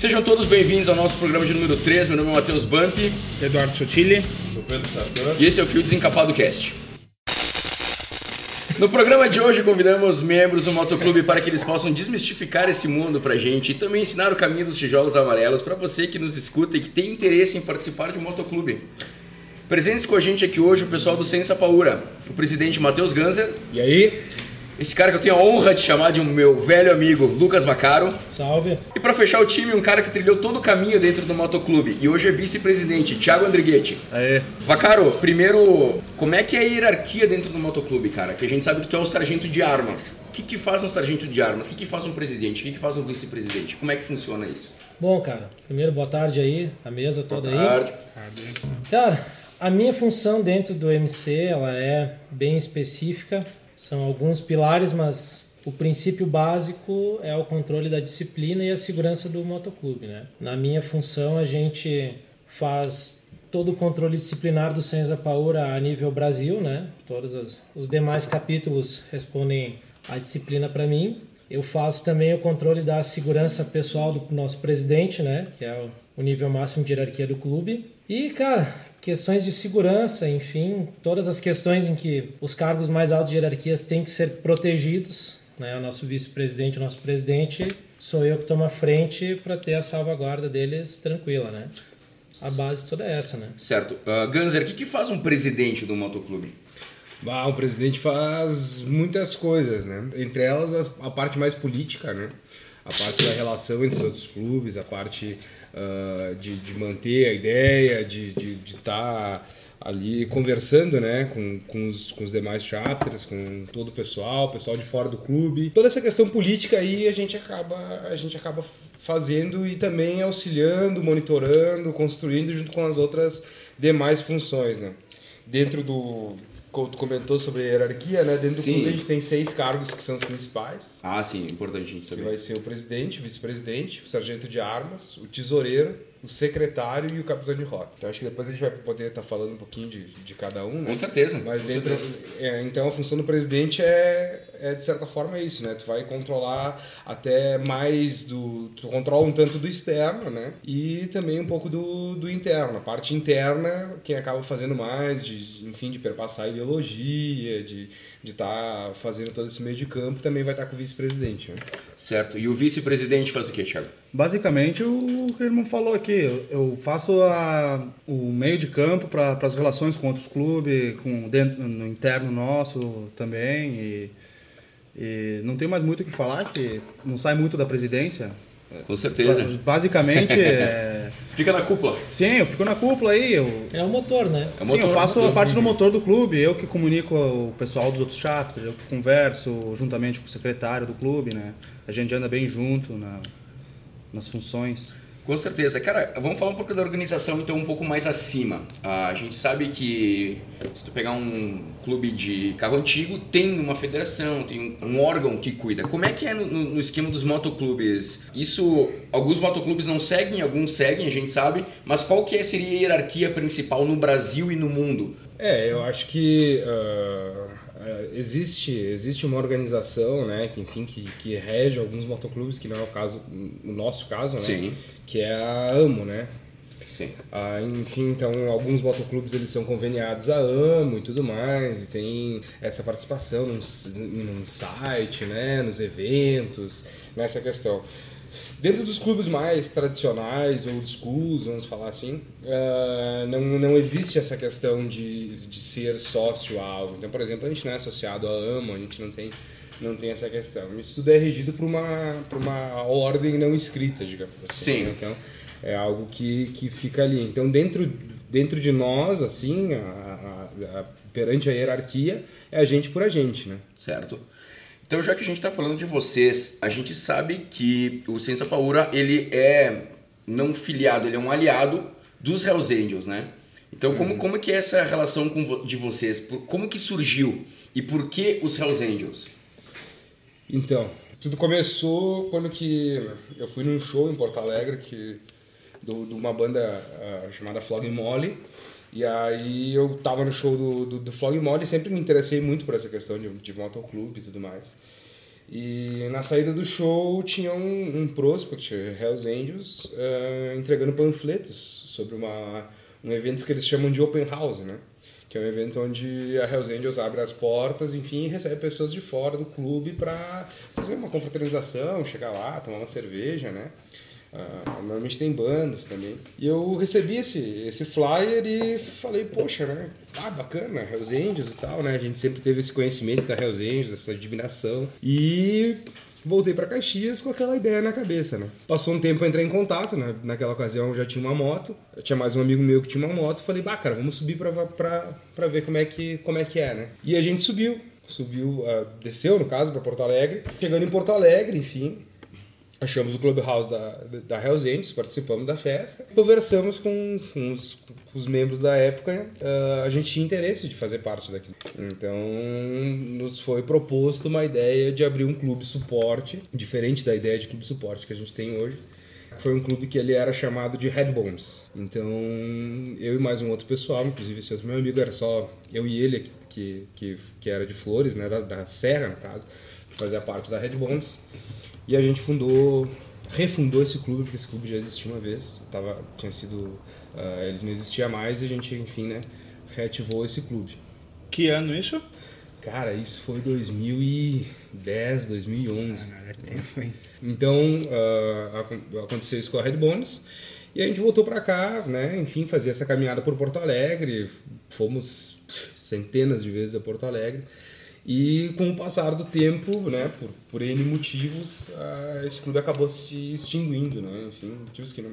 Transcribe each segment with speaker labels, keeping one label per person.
Speaker 1: Sejam todos bem-vindos ao nosso programa de número 3. Meu nome é Matheus Bump.
Speaker 2: Eduardo Sotile.
Speaker 3: Sou Pedro Sartor.
Speaker 1: E esse é o Fio Desencapado Cast. No programa de hoje convidamos membros do Motoclube para que eles possam desmistificar esse mundo pra gente e também ensinar o caminho dos tijolos amarelos para você que nos escuta e que tem interesse em participar de um motoclube. Presentes com a gente aqui hoje o pessoal do Sensa Paura, o presidente Matheus Ganser,
Speaker 2: E aí?
Speaker 1: Esse cara que eu tenho a honra de chamar de um meu velho amigo, Lucas Macaro,
Speaker 2: Salve.
Speaker 1: e para fechar o time, um cara que trilhou todo o caminho dentro do motoclube e hoje é vice-presidente, Thiago Andrighetti.
Speaker 2: Aê.
Speaker 1: Vacaro, primeiro, como é que é a hierarquia dentro do motoclube, cara? Que a gente sabe que tu é o sargento de armas. O que, que faz um sargento de armas? O que, que faz um presidente? O que, que faz um vice-presidente? Como é que funciona isso?
Speaker 4: Bom, cara, primeiro boa tarde aí, a mesa toda aí.
Speaker 1: Tarde.
Speaker 4: Cara, a minha função dentro do MC, ela é bem específica. São alguns pilares, mas o princípio básico é o controle da disciplina e a segurança do motoclube, né? Na minha função, a gente faz todo o controle disciplinar do Senza Paura a nível Brasil, né? Todos as, os demais capítulos respondem à disciplina para mim. Eu faço também o controle da segurança pessoal do nosso presidente, né? Que é o, o nível máximo de hierarquia do clube. E, cara, questões de segurança, enfim, todas as questões em que os cargos mais altos de hierarquia têm que ser protegidos, né? O nosso vice-presidente, o nosso presidente, sou eu que tomo a frente para ter a salvaguarda deles tranquila, né? A base toda é essa, né?
Speaker 1: Certo. Uh, Ganser, o que, que faz um presidente do motoclube?
Speaker 3: Ah, o presidente faz muitas coisas, né? Entre elas as- a parte mais política, né? A parte da relação entre os outros clubes, a parte ah, de, de manter a ideia, de estar de, de tá ali conversando, né? Com, com, os, com os demais chapters, com todo o pessoal, pessoal de fora do clube. Toda essa questão política aí a gente acaba, a gente acaba fazendo e também auxiliando, monitorando, construindo junto com as outras demais funções, né? Dentro do tu comentou sobre a hierarquia, né? Dentro
Speaker 1: Sim.
Speaker 3: do clube a gente tem seis cargos que são os principais.
Speaker 1: Ah, sim, importante a gente
Speaker 3: Que
Speaker 1: saber.
Speaker 3: vai ser o presidente, o vice-presidente, o sargento de armas, o tesoureiro, o secretário e o capitão de rota. Então acho que depois a gente vai poder estar falando um pouquinho de, de cada um, né?
Speaker 1: Com certeza.
Speaker 3: Mas
Speaker 1: com
Speaker 3: dentro,
Speaker 1: certeza.
Speaker 3: é, então a função do presidente é, é de certa forma é isso, né? Tu vai controlar até mais do, tu controla um tanto do externo, né? E também um pouco do, do interno. A parte interna, quem acaba fazendo mais, de, enfim, de perpassar a ideologia, de de estar fazendo todo esse meio de campo, também vai estar com o vice-presidente. Né?
Speaker 1: Certo. E o vice-presidente faz o quê, Thiago?
Speaker 2: Basicamente o que o irmão falou aqui. Eu- Eu faço a, o meio de campo para as relações com outros clubes, com dentro, no interno nosso também. E, e não tem mais muito o que falar, que não sai muito da presidência.
Speaker 1: Com certeza.
Speaker 2: Basicamente, é,
Speaker 1: Fica na cúpula.
Speaker 2: sim, eu fico na cúpula aí. Eu,
Speaker 4: É o motor, né?
Speaker 1: É o
Speaker 2: Sim,
Speaker 1: motor,
Speaker 2: eu faço
Speaker 1: motor.
Speaker 2: a parte do motor do clube, eu que comunico o pessoal dos outros chapters, eu que converso juntamente com o secretário do clube, né? A gente anda bem junto na, nas funções.
Speaker 1: Com certeza. Cara, vamos falar um pouco da organização, então, um pouco mais acima. Ah, a gente sabe que se tu pegar um clube de carro antigo, tem uma federação, tem um órgão que cuida. Como é que é no, no- esquema dos motoclubes? Isso, alguns motoclubes não seguem, alguns seguem, a gente sabe, mas qual que é- seria a hierarquia principal no Brasil e no mundo?
Speaker 3: É, eu acho que ah, existe, existe uma organização, né, que enfim que, que rege alguns motoclubes, que não é o caso, o nosso caso, né,
Speaker 1: Sim.
Speaker 3: que é a AMO, né.
Speaker 1: Sim.
Speaker 3: Ah, enfim, então alguns motoclubes eles são conveniados a AMO e tudo mais, e tem essa participação num, num site, né, nos eventos, nessa questão. Dentro dos clubes mais tradicionais, old schools, vamos falar assim, ah, não, não existe essa questão de, de ser sócio a algo. Então, por exemplo, a gente não é associado à AMO, a gente não tem, não tem essa questão. Isso tudo é regido por uma, por uma ordem não escrita, digamos assim.
Speaker 1: Sim.
Speaker 3: né? Então, é algo que, que fica ali. Então, dentro, dentro de nós, assim, a, a- a- perante a hierarquia, é a gente por a gente, né?
Speaker 1: Certo. Então, já que a gente está falando de vocês, a gente sabe que o Sensa Paura, ele é não filiado, ele é um aliado dos Hells Angels, né? Então, como, como que é essa relação com, de vocês? Por- Como que surgiu? E por que os Hells Angels?
Speaker 3: Então, tudo começou quando que eu fui num show em Porto Alegre que do, de uma banda ah, chamada Flog Molly e aí eu tava no show do, do, do Flog Molly e sempre me interessei muito por essa questão de, de motoclube e tudo mais E na saída do show tinha um, um prospect, Hells Angels, uh, entregando panfletos sobre uma, um evento que eles chamam de Open House, né? Que é um evento onde a Hells Angels abre as portas, enfim, e recebe pessoas de fora do clube para fazer uma confraternização, chegar lá, tomar uma cerveja, né? Uh, normalmente tem bandas também. E eu recebi esse, esse flyer e falei, poxa, né? Ah, bacana, Hells Angels e tal, né? A gente sempre teve esse conhecimento da Hells Angels, essa admiração. E voltei para Caxias com aquela ideia na cabeça, né? Passou um tempo eu entrei em contato, né? Naquela ocasião eu já tinha uma moto. Eu tinha mais um amigo meu que tinha uma moto. Falei, bah, cara, vamos subir pra, pra, pra ver como é, que, como é que é, né? E a gente subiu. Subiu, uh, desceu no caso, para Porto Alegre. Chegando em Porto Alegre, enfim, achamos o Clubhouse da, da Hells Angels, participamos da festa, conversamos com, com, os, com os, membros da época, uh, a gente tinha interesse de fazer parte daquilo. Então, nos foi proposto uma ideia de abrir um clube suporte, diferente da ideia de clube suporte que a gente tem hoje. Foi um clube que ele era chamado de Headbones. Então, eu e mais um outro pessoal, inclusive esse outro meu amigo, era só eu e ele, que, que, que era de Flores, né, da, da Serra, no caso, que fazia parte da Headbones. E a gente fundou, refundou esse clube, porque esse clube já existia uma vez, tava, tinha sido, uh, ele não existia mais e a gente, enfim, né, reativou esse clube.
Speaker 5: Que ano isso?
Speaker 3: Cara, isso foi 2010, 2011.
Speaker 5: Ah, é tempo, hein?
Speaker 3: Então, uh, aconteceu isso com a Red Bones. E a gente voltou para cá, né? Enfim, fazer essa caminhada por Porto Alegre. Fomos centenas de vezes a Porto Alegre. E com o passar do tempo, né, por, por N motivos, uh, esse clube acabou se extinguindo, né? Enfim, motivos que não,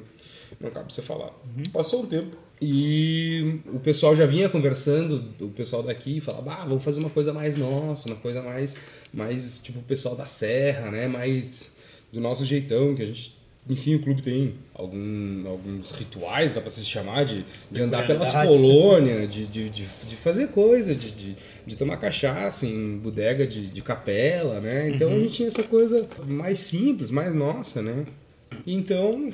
Speaker 3: não cabe você falar. Uhum. Passou um tempo e o pessoal já vinha conversando, o pessoal daqui falava, ah, vamos fazer uma coisa mais nossa, uma coisa mais, mais tipo o pessoal da serra, né? Mais do nosso jeitão, que a gente enfim, o clube tem algum, alguns rituais, dá para se chamar, de, de andar pelas colônias, de, de, de, de, fazer coisa, de, de, de tomar cachaça em bodega de, de capela, né? Então uhum. a gente tinha essa coisa mais simples, mais nossa, né? Então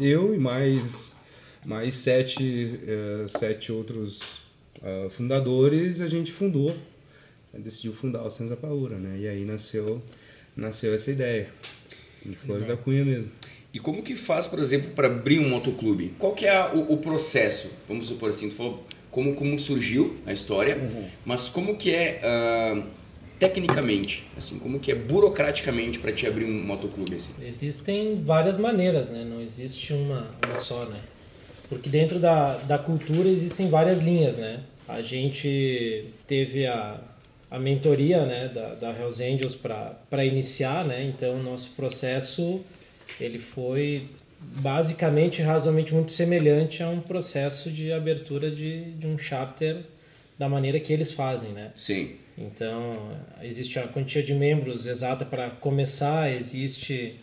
Speaker 3: eu e mais, mais sete, eh, sete outros ah, fundadores, a gente fundou, decidiu fundar o Senza Paura, né? E aí nasceu, nasceu essa ideia. Em Flores da Cunha mesmo.
Speaker 1: E como que faz, por exemplo, para abrir um motoclube? Qual que é o, o, processo? Vamos supor assim, tu falou como, como surgiu a história, uhum. mas como que é uh, tecnicamente, assim, como que é burocraticamente para te abrir um motoclube? Assim?
Speaker 4: Existem várias maneiras, né? Não existe uma, uma só, né? Porque dentro da, da cultura existem várias linhas, né? A gente teve a, a mentoria né, da, da Hells Angels para iniciar, né? Então, o nosso processo ele foi basicamente, razoavelmente muito semelhante a um processo de abertura de, de um chapter da maneira que eles fazem, né?
Speaker 1: Sim.
Speaker 4: Então, existe a quantia de membros exata para começar, existe...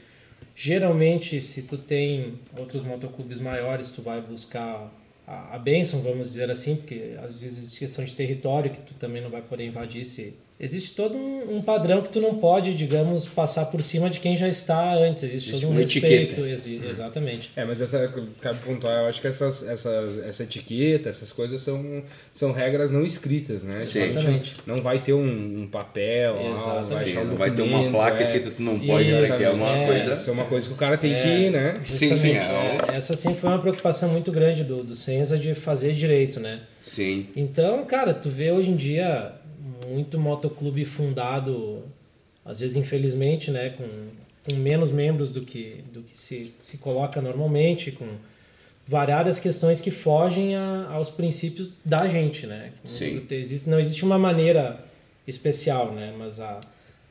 Speaker 4: Geralmente, se tu tem outros motoclubes maiores, tu vai buscar a, a benção, vamos dizer assim, porque às vezes questão de território que tu também não vai poder invadir se existe todo um, um, padrão que tu não pode, digamos, passar por cima de quem já está antes. Existe, existe todo um respeito. Exi. Exatamente.
Speaker 3: É, mas essa, cabe pontuar, eu acho que essas, essas, essa etiqueta, essas coisas são, são regras não escritas, né?
Speaker 4: Sim. Exatamente.
Speaker 3: Não vai ter um, um papel,
Speaker 1: lá, vai Sim, um não vai ter uma placa é. escrita tu não pode, Isso, que é uma é, coisa...
Speaker 3: Isso é uma coisa que o cara tem é, que ir, né?
Speaker 1: Sim, sim. É,
Speaker 4: é, essa sim foi uma preocupação muito grande do, do Senza de fazer direito, né?
Speaker 1: Sim.
Speaker 4: Então, cara, tu vê hoje em dia muito motoclube fundado, às vezes infelizmente, né, com, com menos membros do que, do que se, se coloca normalmente, com variadas questões que fogem a, aos princípios da gente, né?
Speaker 1: Sim.
Speaker 4: Existe, não existe uma maneira especial, né? Mas a,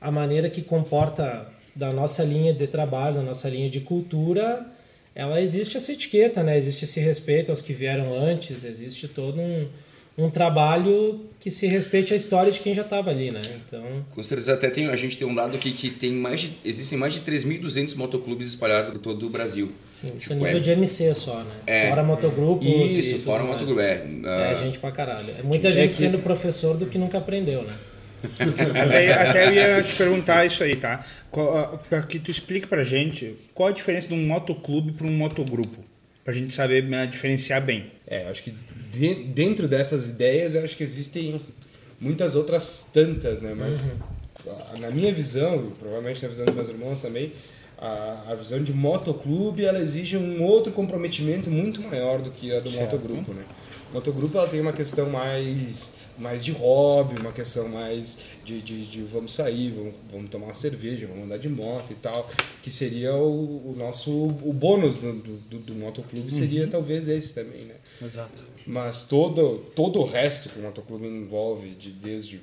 Speaker 4: a maneira que comporta da nossa linha de trabalho, da nossa linha de cultura, ela existe essa etiqueta, né? Existe esse respeito aos que vieram antes, existe todo um, um trabalho que se respeite a história de quem já estava ali, né? Então...
Speaker 1: Com certeza, até tem, a gente tem um dado aqui que tem mais de, existem mais de 3.200 motoclubes espalhados por todo o Brasil.
Speaker 4: Sim, isso é tipo, nível é... de MC só, né? É, fora motogrupos
Speaker 1: Isso, fora motogrupo, é.
Speaker 4: É gente pra caralho. É muita é gente que... sendo professor do que nunca aprendeu, né?
Speaker 5: até, até eu ia te perguntar isso aí, tá? Para que tu explique pra gente qual a diferença de um motoclube para um motogrupo. Pra gente saber né, diferenciar bem.
Speaker 3: É, acho que dentro dessas ideias, eu acho que existem muitas outras tantas, né? Mas uhum. na minha visão, provavelmente na visão dos meus irmãos também, a, a visão de motoclube ela exige um outro comprometimento muito maior do que a do certo. motogrupo, né? Motogrupo ela tem uma questão mais mais de hobby, uma questão mais de, de, de, vamos sair, vamos, vamos tomar uma cerveja, vamos andar de moto e tal, que seria o, o nosso o bônus do, do, do motoclube seria uhum. talvez esse também, né?
Speaker 2: Exato.
Speaker 3: Mas todo, todo o resto que o motoclube envolve, de, desde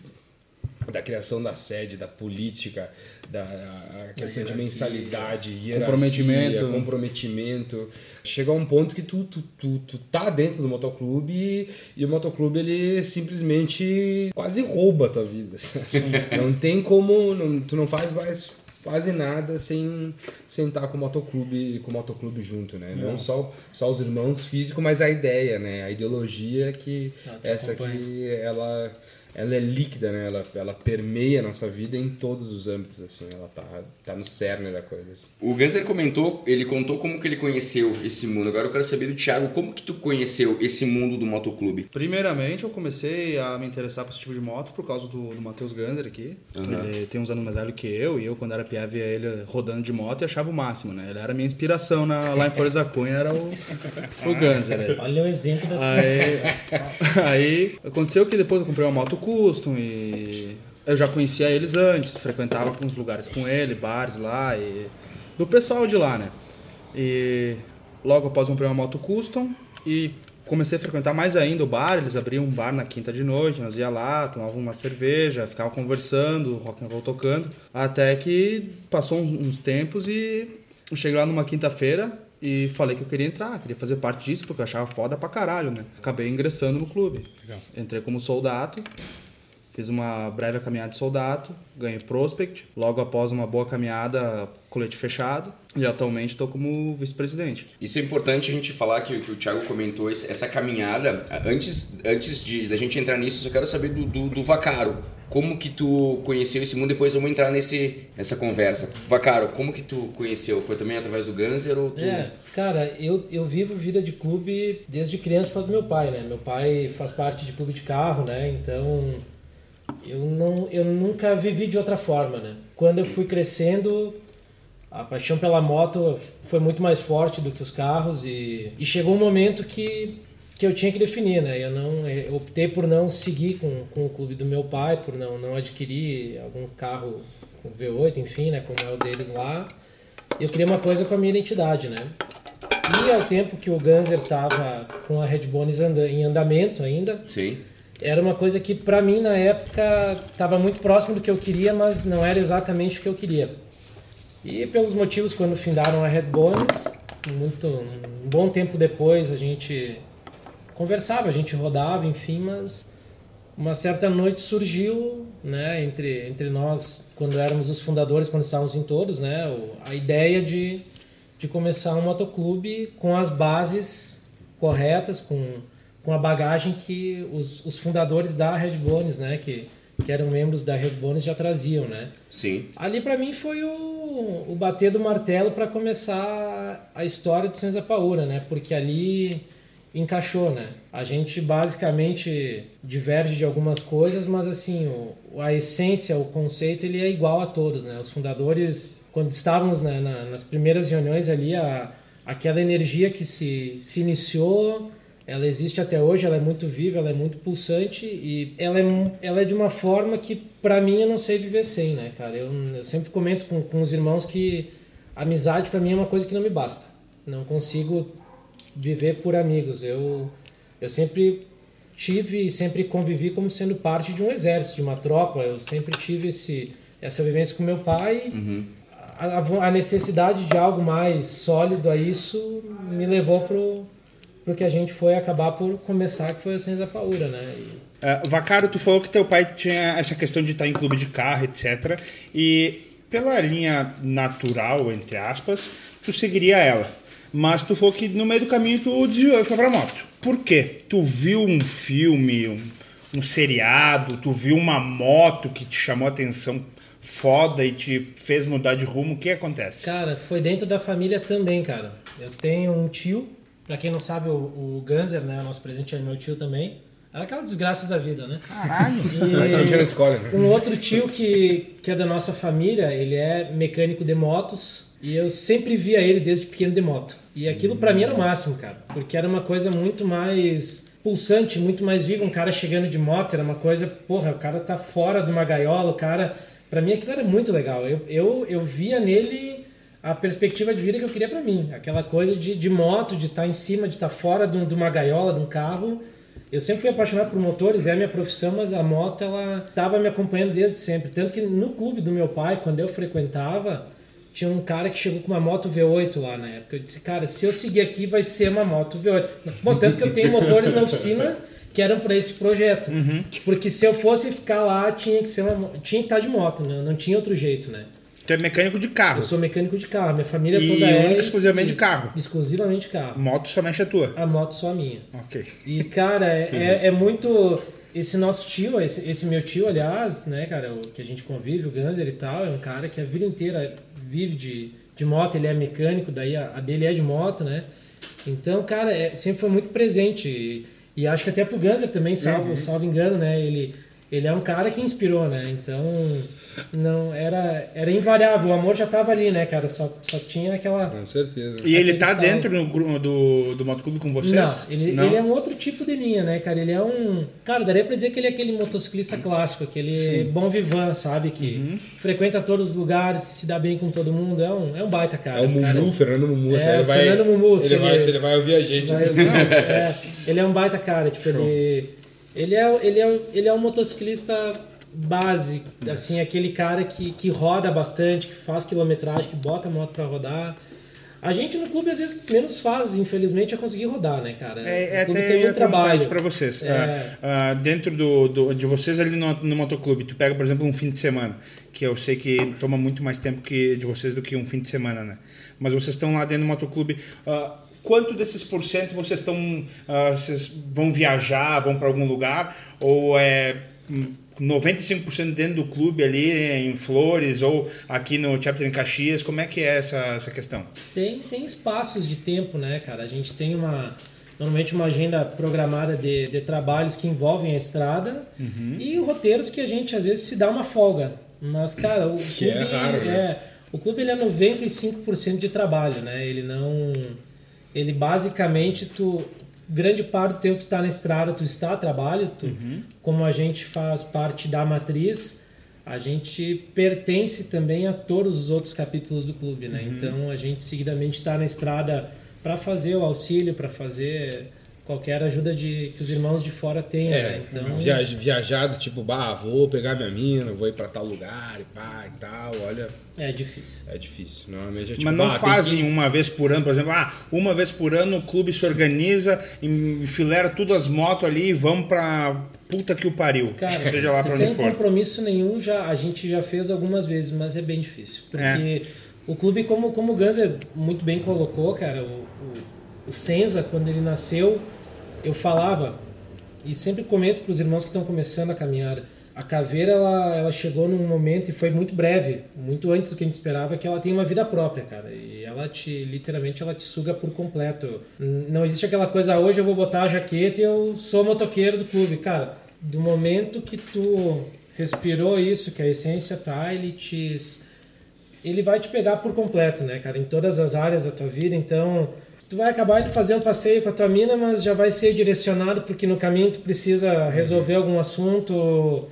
Speaker 3: da criação da sede, da política, da questão de mensalidade, hierarquia, comprometimento. comprometimento. Chega a um ponto que tu, tu, tu, tu tá dentro do motoclube e, e o motoclube ele simplesmente quase rouba a tua vida. não tem como, não, tu não faz mais quase nada sem sentar com o motoclube, com o motoclube junto, né? Não, não só, só os irmãos físicos, mas a ideia, né? A ideologia que essa que ela ela é líquida, né? Ela, ela permeia a nossa vida em todos os âmbitos, assim. Ela tá, tá no cerne da coisa. Assim.
Speaker 1: O Ganser comentou, ele contou como que ele conheceu esse mundo. Agora eu quero saber do Thiago, como que tu conheceu esse mundo do motoclube?
Speaker 2: Primeiramente, eu comecei a me interessar por esse tipo de moto por causa do, do Matheus Ganser aqui. Uhum. Ele tem uns anos mais velho que eu, e eu, quando era piá, via ele rodando de moto e achava o máximo, né? Ele era a minha inspiração na, lá em Flores da Cunha, era o, o Ganser. Né?
Speaker 4: Olha o exemplo das
Speaker 2: aí, aí, aconteceu que depois eu comprei uma moto custom e eu já conhecia eles antes, frequentava alguns lugares com ele, bares lá e do pessoal de lá, né? E logo após comprei uma moto custom e comecei a frequentar mais ainda o bar, eles abriam um bar na quinta de noite, nós ia lá, tomava uma cerveja, ficava conversando, rock and roll tocando, até que passou uns tempos e eu cheguei lá numa quinta-feira e falei que eu queria entrar, queria fazer parte disso, porque eu achava foda pra caralho, né? Acabei ingressando no clube. Legal. Entrei como soldado, fiz uma breve caminhada de soldado, ganhei prospect, logo após uma boa caminhada, colete fechado, e atualmente estou como vice-presidente.
Speaker 1: Isso é importante a gente falar que, que o Thiago comentou, essa caminhada, antes, antes de da gente entrar nisso, eu só quero saber do, do, do Vacaro como que tu conheceu esse mundo? Depois vamos entrar nesse, nessa conversa. Vacaro, como que tu conheceu? Foi também através do Ganser ou tu...
Speaker 4: É, cara, eu, eu vivo vida de clube desde criança para do meu pai, né? Meu pai faz parte de clube de carro, né? Então eu, não, eu nunca vivi de outra forma, né? Quando eu fui crescendo, a paixão pela moto foi muito mais forte do que os carros e, e chegou um momento que que eu tinha que definir, né? Eu não eu optei por não seguir com, com o clube do meu pai, por não não adquirir algum carro com V8, enfim, né, como é o deles lá. Eu queria uma coisa com a minha identidade, né? E ao tempo que o Ganser tava com a Red Bones em andamento ainda,
Speaker 1: Sim.
Speaker 4: Era uma coisa que para mim na época estava muito próximo do que eu queria, mas não era exatamente o que eu queria. E pelos motivos quando findaram a Red Bones, muito um bom tempo depois a gente conversava, a gente rodava, enfim, mas uma certa noite surgiu, né, entre, entre nós, quando éramos os fundadores, quando estávamos em todos, né, a ideia de, de começar um motoclube com as bases corretas, com, com a bagagem que os, os fundadores da Red Bones, né, que, que eram membros da Red Bones já traziam, né?
Speaker 1: Sim.
Speaker 4: Ali para mim foi o, o bater do martelo para começar a história do Senza Paura, né? Porque ali encaixou, né? A gente basicamente diverge de algumas coisas, mas assim, o, a essência, o conceito, ele é igual a todos, né? Os fundadores, quando estávamos né, na, nas primeiras reuniões ali, a, aquela energia que se, se iniciou, ela existe até hoje, ela é muito viva, ela é muito pulsante e ela é, ela é de uma forma que, para mim, eu não sei viver sem, né, cara? Eu, eu sempre comento com, com os irmãos que amizade, para mim, é uma coisa que não me basta. Não consigo viver por amigos. Eu, eu sempre tive e sempre convivi como sendo parte de um exército, de uma tropa. Eu sempre tive esse, essa vivência com meu pai. Uhum. A, a, necessidade de algo mais sólido a isso me levou pro pro que a gente foi acabar por começar, que foi a Ciência Paura, né?
Speaker 5: E... Uh, Vacaro, tu falou que teu pai tinha essa questão de estar em clube de carro, etc. E pela linha natural, entre aspas, tu seguiria ela. Mas tu falou que no meio do caminho tu desviou e foi pra moto. Por quê? Tu viu um filme, um, um seriado, tu viu uma moto que te chamou a atenção foda e te fez mudar de rumo, o que acontece?
Speaker 4: Cara, foi dentro da família também, cara. Eu tenho um tio, pra quem não sabe, o, o Ganser, né, nosso presidente é meu tio também. Era aquela desgraça da vida, né?
Speaker 5: Caralho.
Speaker 3: A gente não escolhe, né?
Speaker 4: Um outro tio que, que é da nossa família, ele é mecânico de motos e eu sempre via ele desde pequeno de moto. E aquilo pra mim era o máximo, cara, porque era uma coisa muito mais pulsante, muito mais viva. Um cara chegando de moto era uma coisa, porra, o cara tá fora de uma gaiola, o cara. Pra mim aquilo era muito legal. Eu, eu, eu via nele a perspectiva de vida que eu queria pra mim. Aquela coisa de, de moto, de estar em cima, de estar fora de, de uma gaiola, de um carro. Eu sempre fui apaixonado por motores, é a minha profissão, mas a moto ela estava me acompanhando desde sempre. Tanto que no clube do meu pai, quando eu frequentava, tinha um cara que chegou com uma moto V8 lá na época. Eu disse, cara, se eu seguir aqui vai ser uma moto V8. Bom, tanto que eu tenho motores na oficina que eram para esse projeto. Porque se eu fosse ficar lá, tinha que ser uma, tinha que estar de moto, né? Não tinha outro jeito, né?
Speaker 5: Tu é mecânico de carro.
Speaker 4: Eu sou mecânico de carro, minha família
Speaker 5: E
Speaker 4: toda é
Speaker 5: única exclusivamente de carro.
Speaker 4: Exclusivamente carro.
Speaker 5: Moto somente a tua.
Speaker 4: A moto só a minha.
Speaker 5: Ok.
Speaker 4: E, cara, é, é, é muito. Esse nosso tio, esse, esse meu tio, aliás, né, cara, o que a gente convive, o Ganser e tal, é um cara que a vida inteira vive de, de moto, ele é mecânico, daí a, a dele é de moto, né? Então, cara, é, sempre foi muito presente. E, e acho que até pro Ganser também, salvo, salvo engano, né? Ele, ele é um cara que inspirou, né? Então, não era, era invariável. O amor já tava ali, né, cara? Só, só tinha aquela.
Speaker 3: Com certeza.
Speaker 5: E ele tá dentro no, gru- do, do motoclube com vocês?
Speaker 4: Não, ele, ele é um outro tipo de linha, né, cara? Ele é um. Cara, daria pra dizer que ele é aquele motociclista clássico, aquele bom vivan, sabe? Que
Speaker 5: Uhum.
Speaker 4: frequenta todos os lugares, que se dá bem com todo mundo. É um, é um baita cara.
Speaker 3: É o
Speaker 4: cara.
Speaker 3: Mumu, Fernando Mumu.
Speaker 4: É,
Speaker 3: ele
Speaker 4: o
Speaker 3: vai,
Speaker 4: Fernando Mumu, se
Speaker 3: Ele vai,
Speaker 4: ele-
Speaker 3: ele vai ouvir a gente.
Speaker 4: Vai- não, é, ele é um baita cara, tipo, ele, ele, é, ele, é, ele é um motociclista base, assim, aquele cara que, que roda bastante, que faz quilometragem, que bota a moto pra rodar. A gente no clube às vezes menos faz, infelizmente, é conseguir rodar, né, cara?
Speaker 5: É, é até
Speaker 4: tem
Speaker 5: eu
Speaker 4: trabalho.
Speaker 5: isso pra vocês.
Speaker 4: É.
Speaker 5: Ah, ah, dentro do, do- de vocês ali no, no motoclube, tu pega, por exemplo, um fim de semana, que eu sei que toma muito mais tempo que de vocês do que um fim de semana, né? Mas vocês estão lá dentro do motoclube. ah, quanto desses por cento vocês estão. ah, vocês vão viajar, vão para algum lugar? Ou é. Hum, 95% dentro do clube ali em Flores ou aqui no Chapter em Caxias, como é que é essa, essa questão?
Speaker 4: Tem, tem espaços de tempo, né, cara? A gente tem uma normalmente uma agenda programada de, de trabalhos que envolvem a estrada e roteiros que a gente às vezes se dá uma folga. Mas, cara, o
Speaker 3: Que
Speaker 4: clube
Speaker 3: é raro, né?
Speaker 4: é- o clube ele é 95% de trabalho, né? Ele não ele basicamente tu grande parte do tempo tu tá na estrada, tu está a trabalho, tu, como a gente faz parte da matriz, a gente pertence também a todos os outros capítulos do clube, né? Então a gente seguidamente está na estrada para fazer o auxílio, para fazer qualquer ajuda de que os irmãos de fora tenham,
Speaker 3: É,
Speaker 4: né? Então
Speaker 3: viaj- viajado, tipo, bah, vou pegar minha mina, vou ir pra tal lugar e pá e tal, olha,
Speaker 4: é difícil.
Speaker 3: é difícil. Normalmente é tipo,
Speaker 5: Mas não
Speaker 3: bah,
Speaker 5: fazem
Speaker 3: que-
Speaker 5: uma vez por ano, por exemplo, ah, uma vez por ano o clube se organiza, enfilera tudo as motos ali e vamos pra puta que o pariu.
Speaker 4: Cara,
Speaker 5: seja lá pra
Speaker 4: sem
Speaker 5: onde for.
Speaker 4: compromisso nenhum, já, a gente já fez algumas vezes, mas é bem difícil. Porque
Speaker 5: É.
Speaker 4: o clube, como, como o Ganser muito bem colocou, cara, o, o, o Senza, quando ele nasceu, eu falava, e sempre comento para os irmãos que estão começando a caminhar, a caveira ela, ela chegou num momento e foi muito breve, muito antes do que a gente esperava, que ela tem uma vida própria, cara. E ela te, literalmente, ela te suga por completo. Não existe aquela coisa, "Ah, hoje eu vou botar a jaqueta e eu sou motoqueiro do clube. Cara, do momento que tu respirou isso, que a essência tá, ele te ele vai te pegar por completo, né, cara, em todas as áreas da tua vida. Então, tu vai acabar de fazer um passeio com a tua mina, mas já vai ser direcionado porque no caminho tu precisa resolver algum assunto.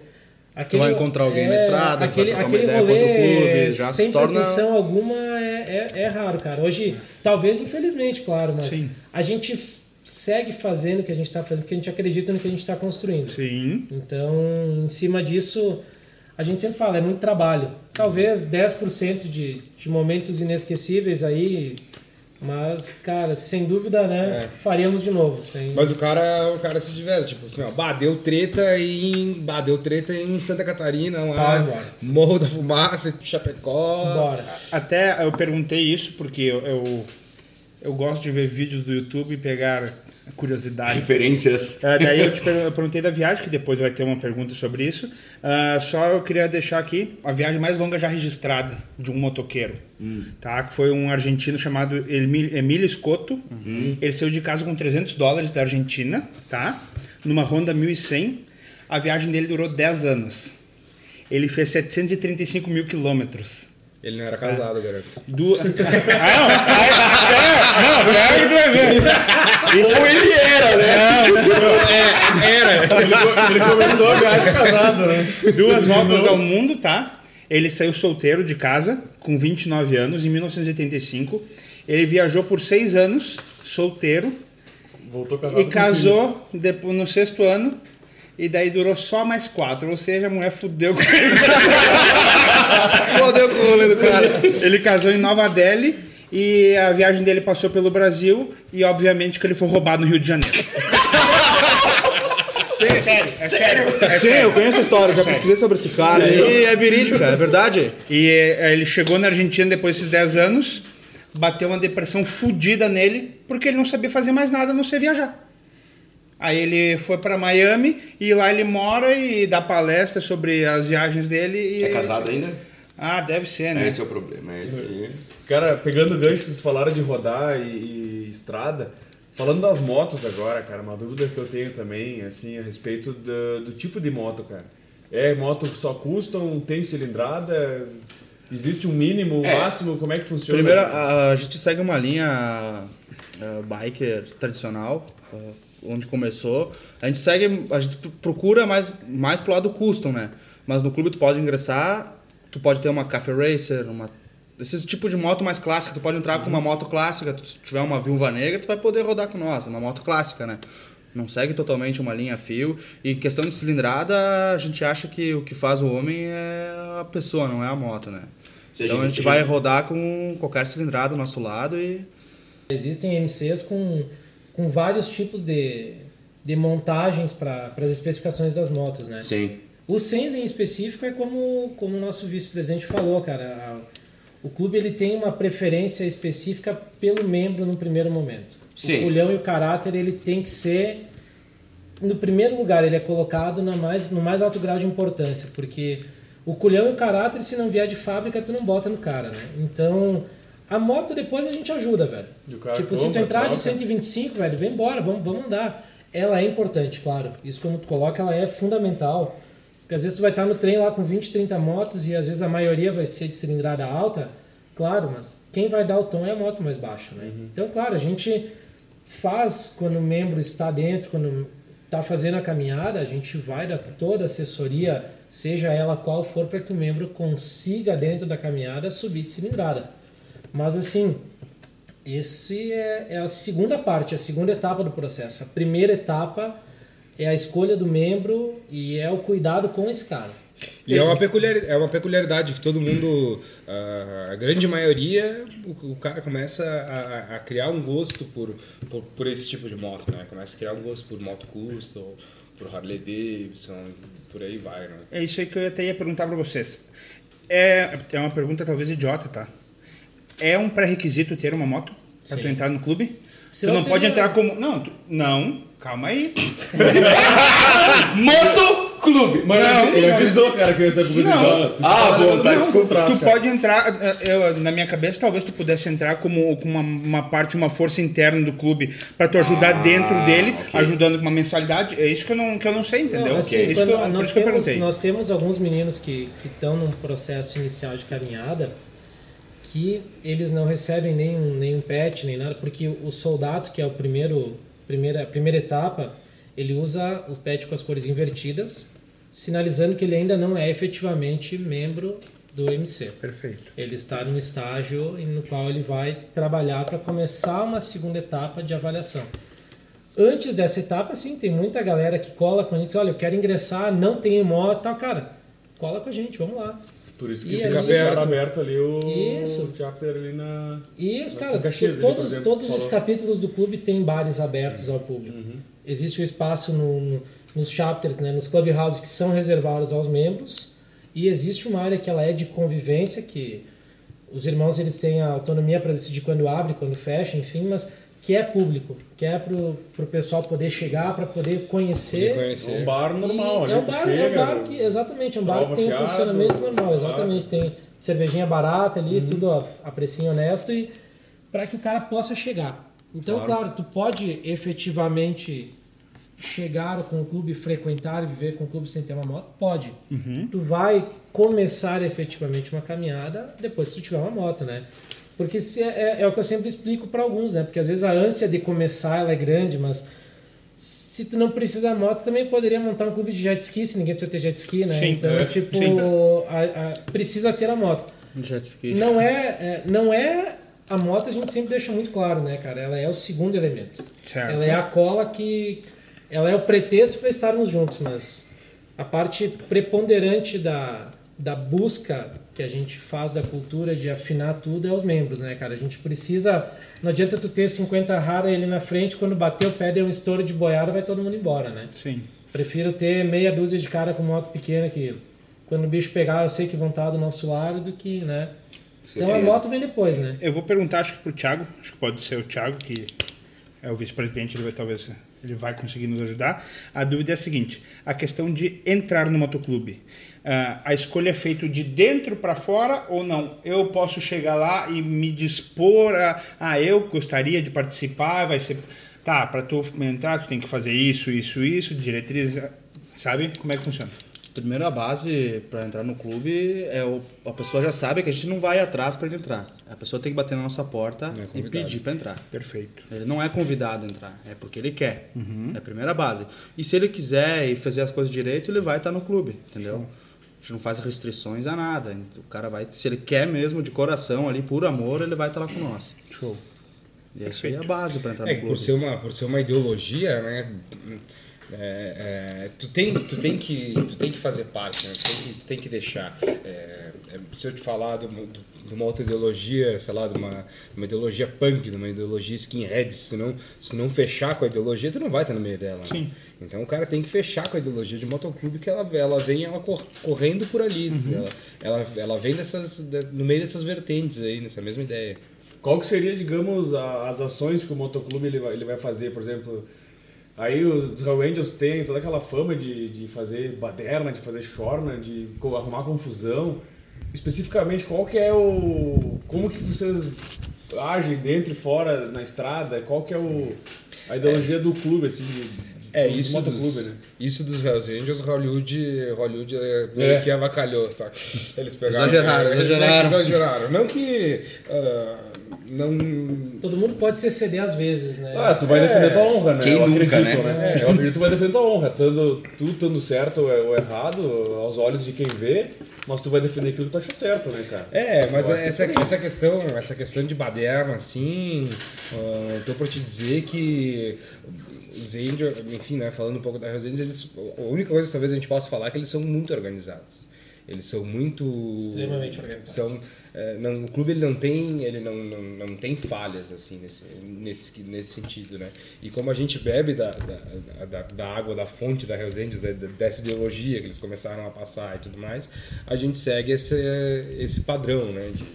Speaker 4: Aquele,
Speaker 2: vai encontrar alguém na estrada, vai
Speaker 4: aquele,
Speaker 2: uma
Speaker 4: aquele
Speaker 2: ideia
Speaker 4: rolê
Speaker 2: clube, já se
Speaker 4: sem
Speaker 2: torna-
Speaker 4: pretensão alguma é, é, é raro, cara. Hoje, talvez infelizmente, claro, mas
Speaker 5: Sim.
Speaker 4: a gente segue fazendo o que a gente está fazendo porque a gente acredita no que a gente está construindo.
Speaker 5: Sim.
Speaker 4: Então, em cima disso, a gente sempre fala, é muito trabalho. Talvez 10% de, de momentos inesquecíveis aí, mas, cara, sem dúvida, né, faríamos de novo. Sem...
Speaker 3: Mas o cara, o cara se diverte, tipo assim, ó, bah, deu treta em. Bah, deu treta em Santa Catarina, lá. Morro da Fumaça, Chapecó.
Speaker 4: Bora.
Speaker 5: Até eu perguntei isso porque eu, eu, eu gosto de ver vídeos do YouTube e pegar curiosidades.
Speaker 1: Referências.
Speaker 5: Ah, daí eu te per- eu perguntei da viagem, que depois vai ter uma pergunta sobre isso. Ah, só eu queria deixar aqui a viagem mais longa já registrada de um motoqueiro. Tá? Que foi um argentino chamado Emil- Emílio Scotto. Ele saiu de casa com 300 dólares da Argentina, tá? numa Honda 1100. A viagem dele durou 10 anos. Ele fez 735 mil quilômetros.
Speaker 3: Ele não era casado, garoto.
Speaker 5: Du... ah, não, é, não, é que tu vai ver.
Speaker 1: Ou ele era, né?
Speaker 6: Ele começou a viagem casado, né?
Speaker 5: Duas voltas ao mundo, tá? Ele saiu solteiro de casa com 29 anos em 1985. Ele viajou por seis anos solteiro
Speaker 6: Voltou casado.
Speaker 5: e casou depois, no sexto ano. E daí durou só mais quatro, ou seja, a mulher fudeu com ele.
Speaker 2: Fodeu com o rolê do cara.
Speaker 5: Ele casou em Nova Delhi e a viagem dele passou pelo Brasil e obviamente que ele foi roubado no Rio de Janeiro. é sério, é sério. É
Speaker 2: Sim, eu
Speaker 5: sério.
Speaker 2: conheço a história, já pesquisei sobre esse cara e é verídica, é verdade.
Speaker 5: E eh, ele chegou na Argentina depois desses 10 anos, bateu uma depressão fodida nele, porque ele não sabia fazer mais nada a não ser viajar. Aí ele foi para Miami e lá ele mora e dá palestra sobre as viagens dele. E...
Speaker 1: É casado ainda?
Speaker 5: Ah, deve ser, né?
Speaker 1: Esse é o problema. é Esse aí.
Speaker 6: Cara, pegando o gancho que vocês falaram de rodar e, e estrada, falando das motos agora, cara, uma dúvida que eu tenho também, assim, a respeito do, do tipo de moto, cara. É moto que só custam, tem cilindrada, existe um mínimo, um
Speaker 1: É.
Speaker 6: máximo, como é que funciona?
Speaker 2: Primeiro, a, a gente segue uma linha ah, biker tradicional, ah, onde começou. A gente segue, a gente procura mais, mais pro lado custom, né? Mas no clube tu pode ingressar, tu pode ter uma Café Racer, uma esse tipo de moto mais clássica, tu pode entrar com uma moto clássica, se tiver uma Viúva Negra, tu vai poder rodar com nós, é uma moto clássica, né? Não segue totalmente uma linha a fio. E questão de cilindrada, a gente acha que o que faz o homem é a pessoa, não é a moto, né?
Speaker 1: Seja,
Speaker 2: então a gente vai rodar com qualquer cilindrada do nosso lado e
Speaker 4: Existem MCs com, com vários tipos de, de montagens para as especificações das motos, né?
Speaker 1: Sim.
Speaker 4: O Sens em específico é como, como o nosso vice-presidente falou, cara. A- o clube ele tem uma preferência específica pelo membro no primeiro momento.
Speaker 1: Sim.
Speaker 4: O culhão e o caráter ele tem que ser no primeiro lugar, ele é colocado na mais, no mais alto grau de importância, porque o culhão e o caráter, se não vier de fábrica, tu não bota no cara, né? Então, a moto depois a gente ajuda, velho. Tipo, se tu
Speaker 6: compra,
Speaker 4: entrar de
Speaker 6: troca.
Speaker 4: 125, velho, vem embora, vamos, vamos andar. Ela é importante, claro. Isso como tu coloca, ela é fundamental. Porque às vezes tu vai estar no trem lá com 20, 30 motos e às vezes a maioria vai ser de cilindrada alta. Claro, mas quem vai dar o tom é a moto mais baixa, né? Então, claro, a gente faz quando o membro está dentro, quando está fazendo a caminhada, a gente vai dar toda a assessoria, seja ela qual for, para que o membro consiga dentro da caminhada subir de cilindrada. Mas assim, esse é, é a segunda parte, a segunda etapa do processo. A primeira etapa é a escolha do membro e é o cuidado com esse cara.
Speaker 3: E é uma, peculiaridade, é uma peculiaridade que todo mundo, a grande maioria, o, o cara começa a, a- a criar um gosto por, por, por esse tipo de moto, né? Começa a criar um gosto por moto custom, por Harley Davidson, por aí vai, né?
Speaker 5: É isso aí que eu até ia perguntar pra vocês. É, é uma pergunta talvez idiota, tá? É um pré-requisito ter uma moto pra tu entrar no clube?
Speaker 4: Se
Speaker 5: tu não pode
Speaker 4: não-
Speaker 5: entrar como. Não, tu- não, calma aí.
Speaker 1: Moto Clube!
Speaker 6: Mas
Speaker 5: Não,
Speaker 6: ele
Speaker 5: não.
Speaker 6: avisou, cara, que eu ia ser
Speaker 5: Não.
Speaker 6: igual. Tu
Speaker 1: Ah,
Speaker 6: tá
Speaker 1: bom, tá,
Speaker 6: contraste,
Speaker 5: Tu
Speaker 6: cara.
Speaker 5: pode entrar, eh, eu, na minha cabeça, talvez tu pudesse entrar como, com uma, uma parte, uma força interna do clube pra tu ajudar dentro dele,
Speaker 1: ok.
Speaker 5: ajudando com uma mensalidade. É isso que eu não, que eu não sei, entendeu?
Speaker 4: Não, assim,
Speaker 5: isso que eu, por
Speaker 4: nós,
Speaker 5: isso que eu
Speaker 4: temos,
Speaker 5: perguntei.
Speaker 4: nós temos alguns meninos que estão num processo inicial de caminhada que eles não recebem nenhum, nenhum pet, nem nada, porque o soldado, que é o primeiro, primeira, a primeira etapa, ele usa o pet com as cores invertidas, sinalizando que ele ainda não é efetivamente membro do MC.
Speaker 5: Perfeito.
Speaker 4: Ele está num estágio no qual ele vai trabalhar para começar uma segunda etapa de avaliação. Antes dessa etapa, sim, tem muita galera que cola com a gente, olha, eu quero ingressar, não tenho moto, tal, cara, cola com a gente, vamos lá.
Speaker 6: Por isso
Speaker 4: E
Speaker 6: que
Speaker 4: aí-
Speaker 6: fica aberto, aberto ali o
Speaker 4: Isso.
Speaker 6: chapter ali na...
Speaker 4: E isso,
Speaker 6: Em
Speaker 4: cara,
Speaker 6: Caxias, ali,
Speaker 4: todos, todos os capítulos do clube têm bares abertos ao público. Existe o espaço no, no- nos chapters, né, nos clubhouses que são reservados aos membros e existe uma área que ela é de convivência, que os irmãos eles têm a autonomia para decidir quando abre, quando fecha, enfim, mas que é público, que é pro, pro pessoal poder chegar, para poder conhecer.
Speaker 3: Poder
Speaker 6: É
Speaker 3: conhecer.
Speaker 6: um bar normal, né?
Speaker 4: É um bar,
Speaker 6: chega,
Speaker 4: é um bar que, exatamente, é um bar que tem um
Speaker 6: fiado,
Speaker 4: funcionamento normal,
Speaker 6: barato.
Speaker 4: exatamente. Tem cervejinha barata ali, tudo a, a precinho honesto e para que o cara possa chegar. Então, claro. tu pode efetivamente chegar com o clube, frequentar e viver com o clube sem ter uma moto? Pode. Tu vai começar efetivamente uma caminhada depois que tu tiver uma moto, né? Porque se é, é- é o que eu sempre explico para alguns, né? Porque às vezes a ânsia de começar ela é grande, mas se tu não precisa da moto, também poderia montar um clube de jet ski, se ninguém precisa ter jet ski, né?
Speaker 5: Sim,
Speaker 4: então,
Speaker 6: é,
Speaker 4: tipo,
Speaker 5: sim.
Speaker 4: a- a- precisa ter a moto.
Speaker 2: Jet ski.
Speaker 4: Não é, é- não é a moto a gente sempre deixa muito claro, né, cara? Ela é o segundo elemento.
Speaker 5: Certo.
Speaker 4: Ela é a cola que ela é o pretexto para estarmos juntos, mas a parte preponderante da, da busca que a gente faz da cultura de afinar tudo é os membros, né, cara? A gente precisa não adianta tu ter 50 rara ali na frente, quando bater o pé der um estouro de boiada, vai todo mundo embora, né?
Speaker 5: Sim.
Speaker 4: Prefiro ter meia dúzia de cara com moto pequena que quando o bicho pegar eu sei que vão estar do nosso lado do que, né? Então a moto vem depois, né?
Speaker 5: Eu vou perguntar, acho que pro Thiago, acho que pode ser o Thiago, que é o vice-presidente, ele vai talvez ele vai conseguir nos ajudar. A dúvida é a seguinte: a questão de entrar no motoclube. Ah, a escolha é feita de dentro para fora ou não? Eu posso chegar lá e me dispor a, ah, eu gostaria de participar, vai ser tá, para tu entrar tu tem que fazer isso, isso, isso, diretrizes, sabe? Como é que funciona?
Speaker 2: Primeiro a base para entrar no clube é o, a pessoa já sabe que a gente não vai atrás para ele entrar. A pessoa tem que bater na nossa porta
Speaker 3: é
Speaker 2: e pedir para entrar.
Speaker 5: Perfeito.
Speaker 2: Ele não é convidado a entrar, é porque ele quer. É a primeira base. E se ele quiser e fazer as coisas direito, ele vai estar no clube, entendeu? A gente não faz restrições a nada. O cara vai, se ele quer mesmo de coração ali, por amor, ele vai estar lá com nós.
Speaker 5: Show.
Speaker 2: E é isso aí a base para entrar
Speaker 3: É,
Speaker 2: no clube.
Speaker 3: por ser uma, por ser uma ideologia, né? É, é, tu, tem, tu, tem que, tu tem que fazer parte, né? tu, tem que, tu tem que deixar. É, é, se eu te falar de uma, de uma outra ideologia, sei lá, de uma, uma ideologia punk, de uma ideologia skinhead, se tu, não, se tu não fechar com a ideologia, tu não vai estar no meio dela. né? Então o cara tem que fechar com a ideologia de motoclube que ela, ela vem ela cor- correndo por ali. Ela, ela, ela vem dessas, de- no meio dessas vertentes aí, nessa mesma ideia.
Speaker 6: Qual que seria, digamos, a- as ações que o motoclube ele vai, ele vai fazer, por exemplo? Aí os Hell Angels têm toda aquela fama de, de fazer baderna, de fazer chorna, de arrumar confusão. Especificamente, qual que é o... Como que vocês agem dentro e fora na estrada? Qual que é o, a ideologia do clube, assim, de,
Speaker 3: É,
Speaker 6: do
Speaker 3: isso
Speaker 6: motoclube,
Speaker 3: dos,
Speaker 6: né?
Speaker 3: isso dos Hells Angels, Hollywood, Hollywood é, meio
Speaker 6: É.
Speaker 3: que avacalhou, sabe? Eles pegaram...
Speaker 2: Exageraram, exageraram.
Speaker 3: exageraram. Não que... ah, não...
Speaker 4: Todo mundo pode se exceder às vezes, né?
Speaker 6: Ah, tu vai defender tua honra, né?
Speaker 1: Quem
Speaker 6: eu
Speaker 1: nunca,
Speaker 6: acredito,
Speaker 1: né?
Speaker 6: né? Eu acredito que tu vai defender tua honra, tanto, tu estando certo ou ou errado, aos olhos de quem vê, mas tu vai defender aquilo que tu acha certo, né, cara?
Speaker 3: É, mas essa,
Speaker 6: que sim.
Speaker 3: essa questão, essa questão de baderna, assim, ah, eu tô pra te dizer que os Angels, enfim, né, falando um pouco da Hells eles, a única coisa que talvez a gente possa falar é que eles são muito organizados. Eles são muito
Speaker 4: Extremamente organizados.
Speaker 3: São, é, não, o clube ele não tem, ele não, não, não tem falhas assim nesse, nesse, nesse sentido, né? E como a gente bebe da, da, da, da água da fonte da da, da- dessa ideologia que eles começaram a passar e tudo mais, a gente segue esse, esse padrão, né? De,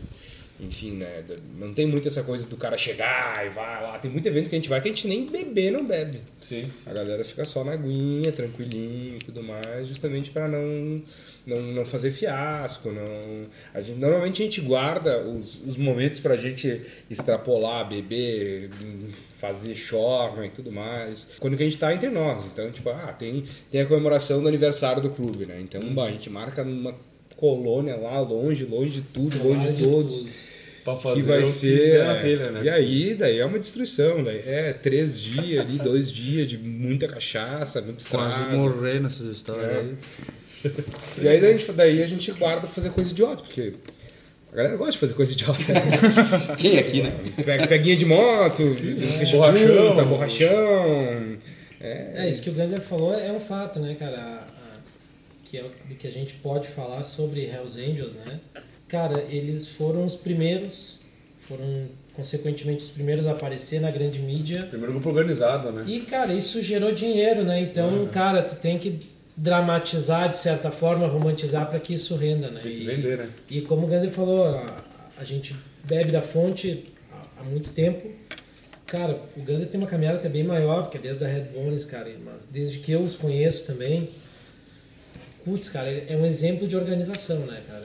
Speaker 3: enfim, né? Não tem muito essa coisa do cara chegar e vai lá. Tem muito evento que a gente vai que a gente nem beber não bebe.
Speaker 6: Sim.
Speaker 3: A galera fica só na aguinha, tranquilinho e tudo mais, justamente para não, não, não fazer fiasco. Não... A gente, normalmente a gente guarda os, os momentos pra gente extrapolar, beber, fazer chorna e tudo mais. Quando que a gente tá entre nós. Então, tipo, ah, tem, tem a comemoração do aniversário do clube, né? Então, bah, a gente marca numa colônia lá, longe, longe de tudo, longe de todos
Speaker 6: Pra fazer
Speaker 3: que vai
Speaker 6: o
Speaker 3: ser.
Speaker 6: na
Speaker 3: é,
Speaker 6: telha, né?
Speaker 3: E aí, daí é uma destruição. Daí é três dias ali, dois dias de muita cachaça, muito
Speaker 2: Quase morrer nessas histórias
Speaker 3: É.
Speaker 2: aí.
Speaker 3: E aí daí a, gente, daí a gente guarda pra fazer coisa idiota, porque a galera gosta de fazer coisa idiota. né?
Speaker 1: Quem aqui, né?
Speaker 3: Pega, peguinha de moto, fecha
Speaker 6: Borrachão.
Speaker 3: borrachão, borrachão.
Speaker 4: É, isso que o Ganser falou é um fato, né, cara? Que é o que a gente pode falar sobre Hells Angels, né? Cara, eles foram os primeiros, foram consequentemente os primeiros a aparecer na grande mídia.
Speaker 6: Primeiro grupo organizado, né?
Speaker 4: E, cara, isso gerou dinheiro, né? Então, cara, tu tem que dramatizar de certa forma, romantizar para que isso renda, né?
Speaker 6: Tem que
Speaker 4: E-
Speaker 6: vender, né?
Speaker 4: E como o Ganser falou, a, a gente bebe da fonte há, muito tempo. Cara, o Ganser tem uma caminhada até bem maior, porque é desde a Red Bones, cara, mas desde que eu os conheço também, putz, cara, é um exemplo de organização, né, cara?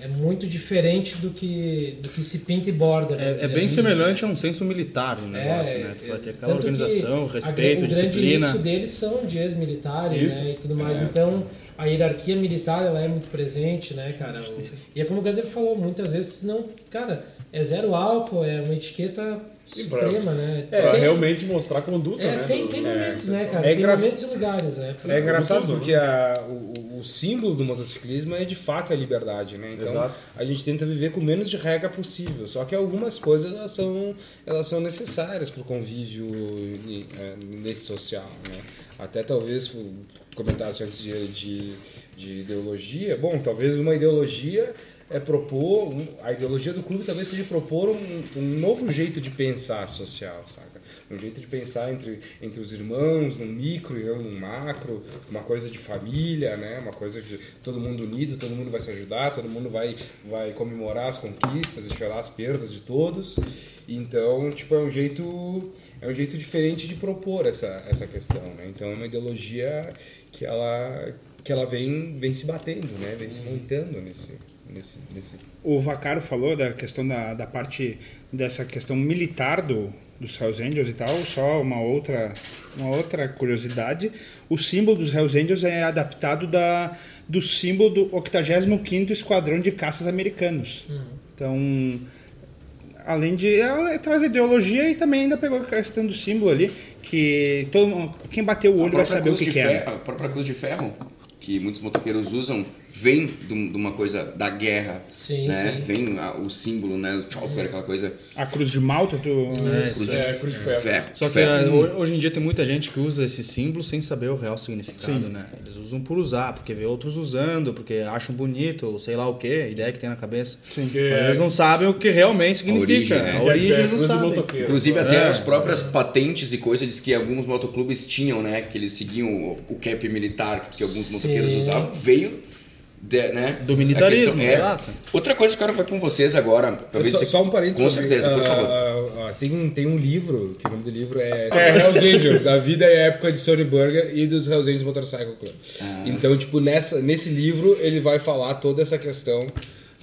Speaker 4: É, é muito diferente do que, do que se pinta e borda. vamos
Speaker 2: É, é bem semelhante a um senso militar no negócio,
Speaker 4: É,
Speaker 2: né? Tu vai ter
Speaker 4: é,
Speaker 2: aquela organização,
Speaker 4: a-
Speaker 2: respeito,
Speaker 4: o grande
Speaker 2: disciplina.
Speaker 4: isso deles são de ex-militares, né, e tudo mais. Então, a hierarquia militar, ela é muito presente, né, cara? O- e é como o Gazer falou, muitas vezes não, cara, é zero álcool, é uma etiqueta
Speaker 6: pra-
Speaker 4: suprema, né?
Speaker 6: Pra
Speaker 4: Tem-
Speaker 6: realmente mostrar a conduta,
Speaker 4: é,
Speaker 6: né?
Speaker 4: tem, tem momentos, né, cara?
Speaker 3: É
Speaker 4: tem momentos e lugares, né?
Speaker 3: É engraçado porque a, o, o símbolo do motociclismo é de fato a liberdade, né? Então
Speaker 6: Exato.
Speaker 3: a gente tenta viver com o menos de regra possível. Só que algumas coisas elas são, elas são necessárias para o convívio é, nesse social, né? Até talvez comentasse antes de, de, de ideologia. Bom, talvez uma ideologia é propor, a ideologia do clube talvez seja propor um, um novo jeito de pensar social, saca? Um jeito de pensar entre, entre os irmãos, num micro e não num macro, uma coisa de família, né? Uma coisa de todo mundo unido, todo mundo vai se ajudar, todo mundo vai, vai comemorar as conquistas e chorar as perdas de todos. Então, tipo, é um jeito é um jeito diferente de propor essa, essa questão, né? Então é uma ideologia que ela que ela vem vem se batendo, né? Vem se montando nesse nesse nesse
Speaker 5: O Vacaro falou da questão da, da parte dessa questão militar do, dos Hells Angels e tal. Só uma outra, uma outra curiosidade: o símbolo dos Hells Angels é adaptado da, do símbolo do 85º Esquadrão de Caças Americanos. Então, além de ela traz ideologia e também ainda pegou a questão do símbolo ali que todo mundo- quem bateu o olho vai saber o que, que
Speaker 1: ferro-
Speaker 5: era.
Speaker 1: A própria cruz de ferro, que muitos motoqueiros usam, vem de um- uma coisa da guerra.
Speaker 4: Sim,
Speaker 1: né?
Speaker 4: sim.
Speaker 1: Vem a- o símbolo, né? O chopper, aquela coisa.
Speaker 5: A cruz de Malta, tu,
Speaker 1: Cruz de
Speaker 6: É, cruz de ferro.
Speaker 2: Só que
Speaker 1: ferro.
Speaker 2: ho- hoje em dia tem muita gente que usa esse símbolo sem saber o real significado, né? Eles usam por usar, porque vê outros usando, porque acham bonito, ou sei lá o que, a ideia que tem na cabeça. Sim.
Speaker 6: Que é-
Speaker 2: Eles não sabem o que realmente significa.
Speaker 1: origem, né?
Speaker 2: A
Speaker 6: Que é-
Speaker 2: origem
Speaker 6: é
Speaker 2: eles não
Speaker 6: do
Speaker 2: sabem.
Speaker 1: Inclusive até
Speaker 2: É.
Speaker 1: as próprias patentes e coisas diz que alguns motoclubes tinham, né? Que eles seguiam o, o cap militar que alguns motoqueiros
Speaker 4: Sim.
Speaker 1: usavam. Veio de- né,
Speaker 2: Do militarismo,
Speaker 1: é.
Speaker 2: exato.
Speaker 1: Outra coisa que eu quero falar com vocês agora. Talvez
Speaker 3: só,
Speaker 1: você-
Speaker 3: só um parênteses.
Speaker 1: Com certeza, por
Speaker 3: ah,
Speaker 1: favor.
Speaker 3: ah, ah, tem, um, tem um livro, que o nome do livro é, Hells Angels, A Vida e a Época de Sony Burger e dos Hells Angels Motorcycle Club.
Speaker 1: Ah.
Speaker 3: Então, tipo, nessa, nesse livro ele vai falar toda essa questão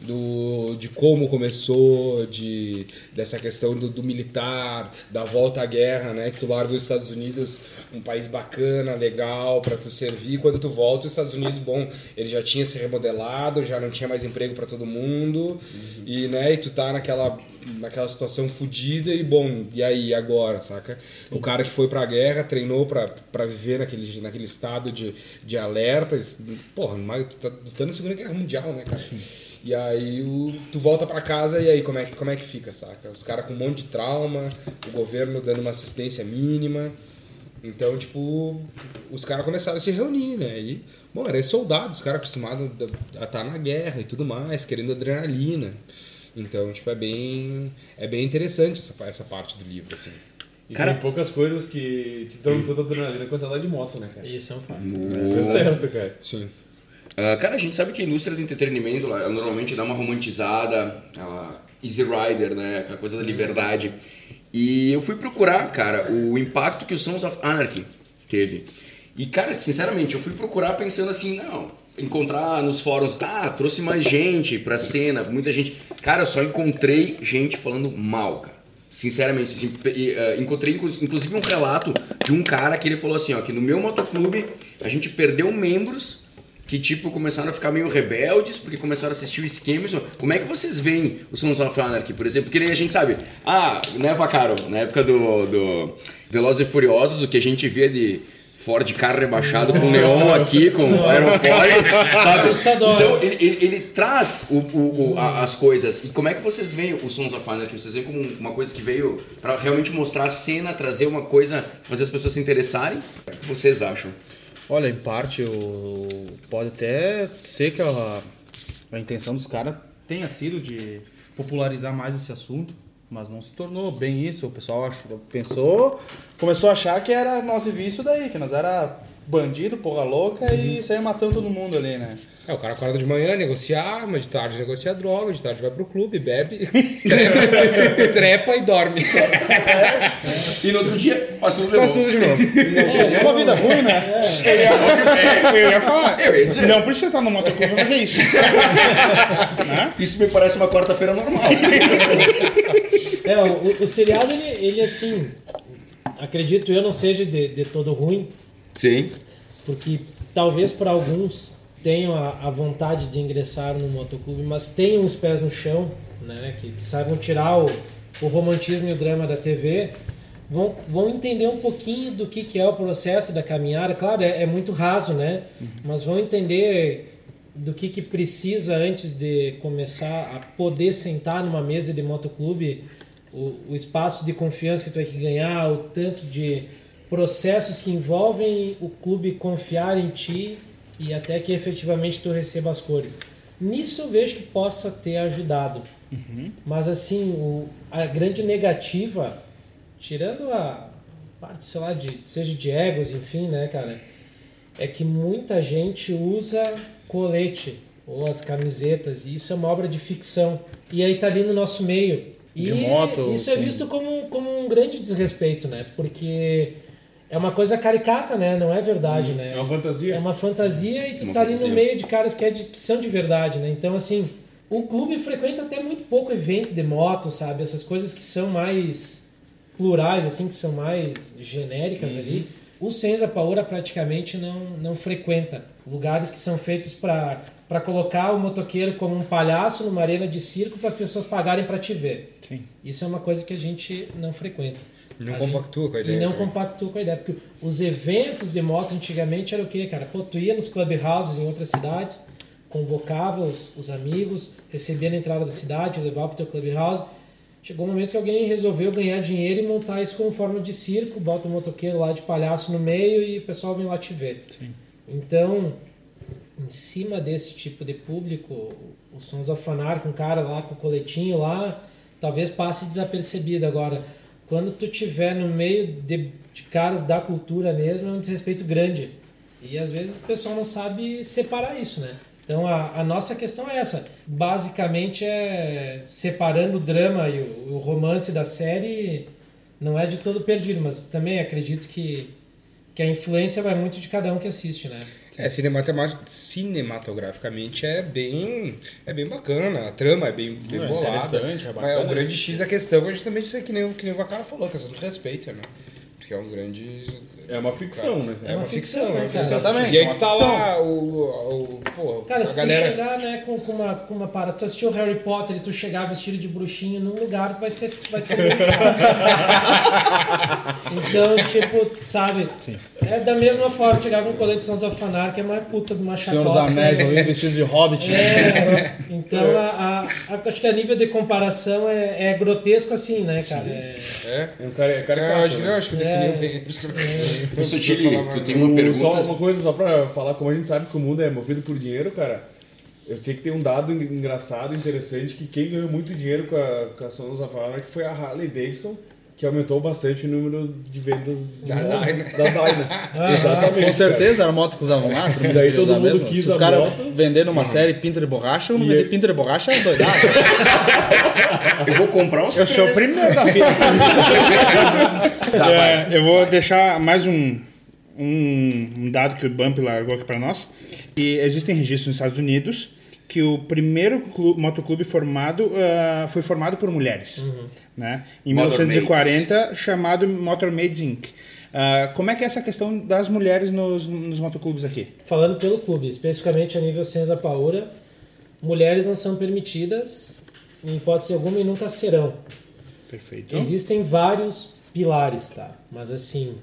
Speaker 3: do, de como começou, de, dessa questão do, do militar, da volta à guerra, né? Que tu larga os Estados Unidos, um país bacana, legal, para tu servir. Quando tu volta, os Estados Unidos, bom, ele já tinha se remodelado, já não tinha mais emprego para todo mundo, e, né, e tu tá naquela, naquela situação fodida e, bom, e aí, agora, saca? O cara que foi pra guerra, treinou pra viver naquele, naquele estado de, de alerta, porra, tu tá lutando na Segunda Guerra Mundial, né, cara? E aí o, tu volta pra casa e aí como é, que- como é que fica, saca? Os caras com um monte de trauma, o governo dando uma assistência mínima. Então, tipo, os caras começaram a se reunir, né? E, bom, eram soldados, os caras acostumados a estar na guerra e tudo mais, querendo adrenalina. Então, tipo, é bem, é bem interessante essa, essa parte do livro, assim.
Speaker 6: E
Speaker 1: Cara-
Speaker 6: tem poucas coisas que te dão tanta adrenalina quanto andar de moto, né, cara?
Speaker 4: Isso é um fato.
Speaker 6: Isso é certo, cara.
Speaker 3: Sim.
Speaker 1: Ah, cara, a gente sabe que a indústria do entretenimento ela normalmente dá uma romantizada, ela easy rider, né? Aquela coisa da liberdade. E eu fui procurar, cara, o impacto que o Sons of Anarchy teve. E, cara, sinceramente, eu fui procurar pensando assim, não, encontrar nos fóruns, ah, trouxe mais gente pra cena, muita gente. Cara, eu só encontrei gente falando mal, cara. Sinceramente, assim, eh, encontrei inclu- inclusive um relato de um cara que ele falou assim, ó, que no meu motoclube a gente perdeu membros que tipo começaram a ficar meio rebeldes porque começaram a assistir o esquema. Como é que vocês veem o Sons of Anarchy, por exemplo? Porque a gente sabe, ah, né, Vacaro, na época do, do Velozes e Furiosos, o que a gente via de Ford carro rebaixado com neon aqui, com aerofólio, sabe?
Speaker 4: Assustador.
Speaker 1: Então ele, ele, ele traz o, o- o- a- as coisas. E como é que vocês veem o Sons of Anarchy? Vocês veem como uma coisa que veio pra realmente mostrar a cena, trazer uma coisa, fazer as pessoas se interessarem? O que vocês acham?
Speaker 2: Olha, em parte, o... pode até ser que a, a intenção dos caras tenha sido de popularizar mais esse assunto, mas não se tornou bem isso. O pessoal achou, pensou, começou a achar que era e isso daí, que nós era bandido, porra louca e saía matando todo mundo ali, né?
Speaker 3: É, o cara acorda de manhã, negocia arma, de tarde negocia droga, de tarde vai pro clube, bebe, trepa, trepa e dorme.
Speaker 1: E no outro dia, faço tudo de
Speaker 3: Faz
Speaker 1: novo.
Speaker 3: tudo de novo.
Speaker 5: É uma vida ruim, né? Eu ia, eu ia falar.
Speaker 1: Eu ia dizer.
Speaker 5: Não precisa estar no motoclube pra fazer isso.
Speaker 1: Isso me parece uma quarta-feira normal.
Speaker 4: É, o, o seriado, ele, ele assim, acredito eu, não seja de, de todo ruim,
Speaker 1: Sim.
Speaker 4: porque talvez para alguns tenham a, a vontade de ingressar no motoclube, mas tenham os pés no chão, né, que, que saibam tirar o, o romantismo e o drama da TV, vão, vão entender um pouquinho do que, que é o processo da caminhada. Claro, é, é muito raso, né, mas vão entender do que, que precisa antes de começar a poder sentar numa mesa de motoclube, o, o espaço de confiança que tu vai que ganhar, o tanto de processos que envolvem o clube confiar em ti e até que efetivamente tu receba as cores. Nisso eu vejo que possa ter ajudado. Mas assim, o, a grande negativa, tirando a parte, sei lá, de, seja de egos, enfim, né, cara, é que muita gente usa colete ou as camisetas, e isso é uma obra de ficção. E aí tá ali no nosso meio. E
Speaker 2: De moto,
Speaker 4: isso é visto como, como um grande desrespeito, né? Porque é uma coisa caricata, né? Não é verdade, né?
Speaker 6: É uma fantasia.
Speaker 4: É uma fantasia e tu
Speaker 1: Uma
Speaker 4: tá ali no
Speaker 1: fantasia.
Speaker 4: meio de caras que, é de- que são de verdade, né? Então, assim, o clube frequenta até muito pouco evento de moto, sabe? Essas coisas que são mais plurais, assim, que são mais genéricas ali. O Senza Paura praticamente não, não frequenta lugares que são feitos para colocar o motoqueiro como um palhaço numa arena de circo para as pessoas pagarem para te ver.
Speaker 5: Sim.
Speaker 4: Isso é uma coisa que a gente não frequenta.
Speaker 3: Não
Speaker 4: A
Speaker 3: compactua com a ideia
Speaker 4: E não
Speaker 3: também.
Speaker 4: compactua com a ideia. Porque os eventos de moto antigamente era o quê, cara? Pô, tu ia nos clubhouses em outras cidades, convocava os, os amigos, recebia na entrada da cidade, levava pro teu clubhouse. Chegou um momento que alguém resolveu ganhar dinheiro e montar isso como forma de circo, bota o motoqueiro lá de palhaço no meio e o pessoal vem lá te ver. Então, em cima desse tipo de público, o Sons of Fanar com o cara lá com o coletinho lá, talvez passe desapercebido. Agora, quando tu tiver no meio de, de caras da cultura mesmo, é um desrespeito grande. E às vezes o pessoal não sabe separar isso, né? Então a, a nossa questão é essa. Basicamente é separando o drama e o, o romance da série, não é de todo perdido, mas também acredito que, que a influência vai muito de cada um que assiste, né?
Speaker 3: É, cinematograficamente é bem, é bem bacana, a trama é bem, bem
Speaker 5: É
Speaker 3: bolada.
Speaker 5: interessante, é
Speaker 3: mas
Speaker 5: bacana
Speaker 3: o grande. X da questão é justamente isso aí que nem, o- que nem o Vacara falou, a questão do respeito, né? Porque é um grande.
Speaker 6: É uma ficção, né?
Speaker 3: É uma ficção,
Speaker 4: ficção,
Speaker 3: é
Speaker 4: né,
Speaker 3: uma
Speaker 4: cara?
Speaker 3: ficção.
Speaker 2: Exatamente,
Speaker 3: E aí
Speaker 2: é
Speaker 3: tu tá
Speaker 2: ficção.
Speaker 3: lá, o, o, o- pô,
Speaker 4: Cara,
Speaker 3: a
Speaker 4: se
Speaker 3: galera.
Speaker 4: tu chegar, né, com, com uma, com uma parada, tu assistiu Harry Potter e tu chegar vestido de bruxinho num lugar, tu vai ser, vai ser. Então, tipo, sabe? É da mesma forma, chegar com um colete de Sons of Fanar, que é mais puta de uma
Speaker 2: Senhor dos. Anéis, vestido de hobbit.
Speaker 4: É, então a, a- a- acho que a nível de comparação é, é grotesco assim, né, cara? É,
Speaker 3: É.
Speaker 6: É um cara, é
Speaker 3: Eu
Speaker 6: caricato,
Speaker 3: acho, que-
Speaker 6: né?
Speaker 3: eu acho que
Speaker 4: É.
Speaker 3: definiu bem. Que.
Speaker 1: Professor Tilly, tu tem uma pergunta?
Speaker 6: Só uma coisa, só pra falar, como a gente sabe que o mundo é movido por dinheiro, cara, eu sei que tem um dado en- engraçado, interessante, que quem ganhou muito dinheiro com a, com a of Anarchy foi a Harley Davidson, que aumentou bastante o número de vendas
Speaker 3: Da Dyna.
Speaker 6: Da Dyna. Exatamente.
Speaker 2: Com certeza era a moto que usavam lá.
Speaker 6: E daí todo mundo
Speaker 2: mesmo.
Speaker 6: quis
Speaker 2: Se os
Speaker 6: a
Speaker 2: caras
Speaker 6: moto.
Speaker 2: vendendo uma série pinta de borracha, eu não
Speaker 6: E
Speaker 2: vender pinta de borracha é doidado.
Speaker 1: Eu vou comprar uns
Speaker 5: Eu sou o primeiro da fila.
Speaker 1: Tá.
Speaker 5: É, eu vou deixar mais um, um, um dado que o Bump largou aqui para nós. E existem registros nos Estados Unidos que o primeiro clu- motoclube formado ah, foi formado por mulheres. Né? Em
Speaker 1: Motormaids.
Speaker 5: 1940, chamado Motormaids Inc. Ah, como é que é essa questão das mulheres nos, nos motoclubes aqui?
Speaker 4: falando pelo clube, especificamente a nível Senza Paura, mulheres não são permitidas, em hipótese alguma, e nunca serão.
Speaker 5: Perfeito.
Speaker 4: Existem vários pilares, tá? Mas assim,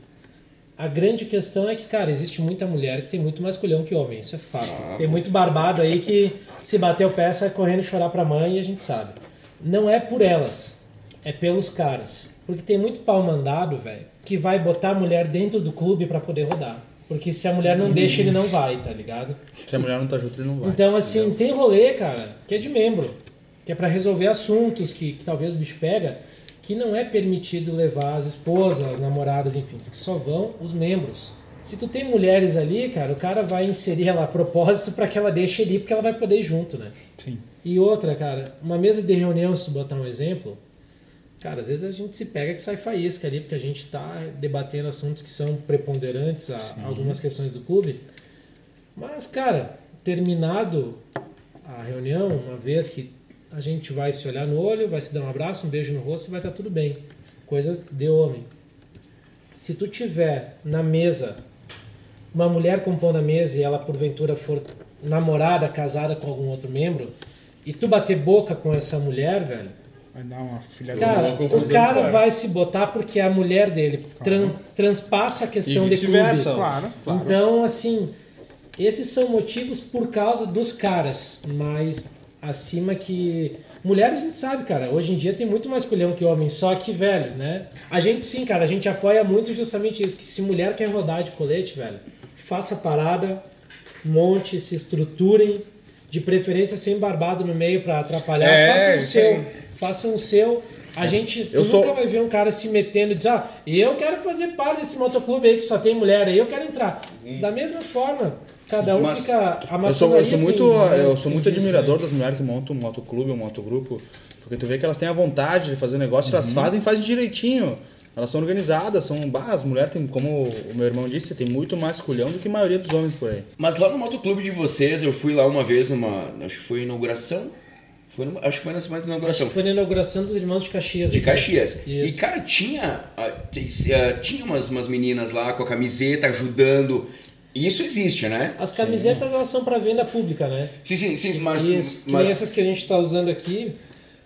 Speaker 4: a grande questão é que, cara, existe muita mulher que tem muito mais culhão que homem, isso é fato. tem muito barbado aí que se bater o pé sai correndo chorar pra mãe e a gente sabe. Não é por elas, é pelos caras. Porque tem muito pau mandado, velho, que vai botar a mulher dentro do clube pra poder rodar. Porque se a mulher não deixa, ele não vai, tá ligado?
Speaker 2: Se a mulher não tá junto, ele não vai.
Speaker 4: Então, assim, tem rolê, cara, que é de membro, que é pra resolver assuntos que, que talvez o bicho pega, que não é permitido levar as esposas, as namoradas, enfim, que só vão os membros. Se tu tem mulheres ali, cara, o cara vai inserir ela a propósito pra que ela deixe ele ir, porque ela vai poder ir junto, né?
Speaker 5: Sim.
Speaker 4: E outra, cara, uma mesa de reunião, se tu botar um exemplo, Cara, às vezes a gente se pega que sai faísca ali, porque a gente está debatendo assuntos que são preponderantes a Sim. algumas questões do clube. Mas, cara, terminado a reunião, uma vez que a gente vai se olhar no olho, vai se dar um abraço, um beijo no rosto e vai estar tá tudo bem. Coisas de homem. Se tu tiver na mesa uma mulher compondo a mesa e ela porventura for namorada, casada com algum outro membro, e tu bater boca com essa mulher, velho,
Speaker 5: Vai dar uma filha
Speaker 4: Cara, o cara vai se botar porque é a mulher dele trans, transpassa a questão de clube.
Speaker 5: Claro, claro.
Speaker 4: Então, assim, esses são motivos por causa dos caras, mas acima que mulher a gente sabe, cara, hoje em dia tem muito mais culhão que homem, só que, velho, né? A gente sim, cara, a gente apoia muito justamente isso, que se mulher quer rodar de colete, velho, faça parada, monte, se estruturem, de preferência sem barbado no meio para atrapalhar, é, faça o seu façam o seu. A é. gente eu nunca sou... vai ver um cara se metendo e dizer, ah, eu quero fazer parte desse motoclube aí que só tem mulher aí, eu quero entrar. Hum. Da mesma forma, cada um Mas fica. A
Speaker 2: eu sou, eu sou muito, tem, eu sou muito admirador isso, né? das mulheres que montam um motoclube, um motogrupo. Porque tu vê que elas têm a vontade de fazer negócio, uhum. elas fazem fazem direitinho. Elas são organizadas, são. Bah, as mulheres têm, como o meu irmão disse, tem muito mais culhão do que a maioria dos homens por aí.
Speaker 1: Mas lá no motoclube de vocês, eu fui lá uma vez numa. Acho que foi inauguração foi no, acho que foi na semana de inauguração.
Speaker 4: Foi na inauguração dos Irmãos de Caxias.
Speaker 1: De Caxias. Isso. E, cara, tinha, ah, ah, tinha umas, umas meninas lá com a camiseta ajudando. Isso existe, né?
Speaker 4: As camisetas, sim. elas são para venda pública, né?
Speaker 1: Sim, sim, sim. Mas,
Speaker 4: Isso. mas... essas que a gente está usando aqui,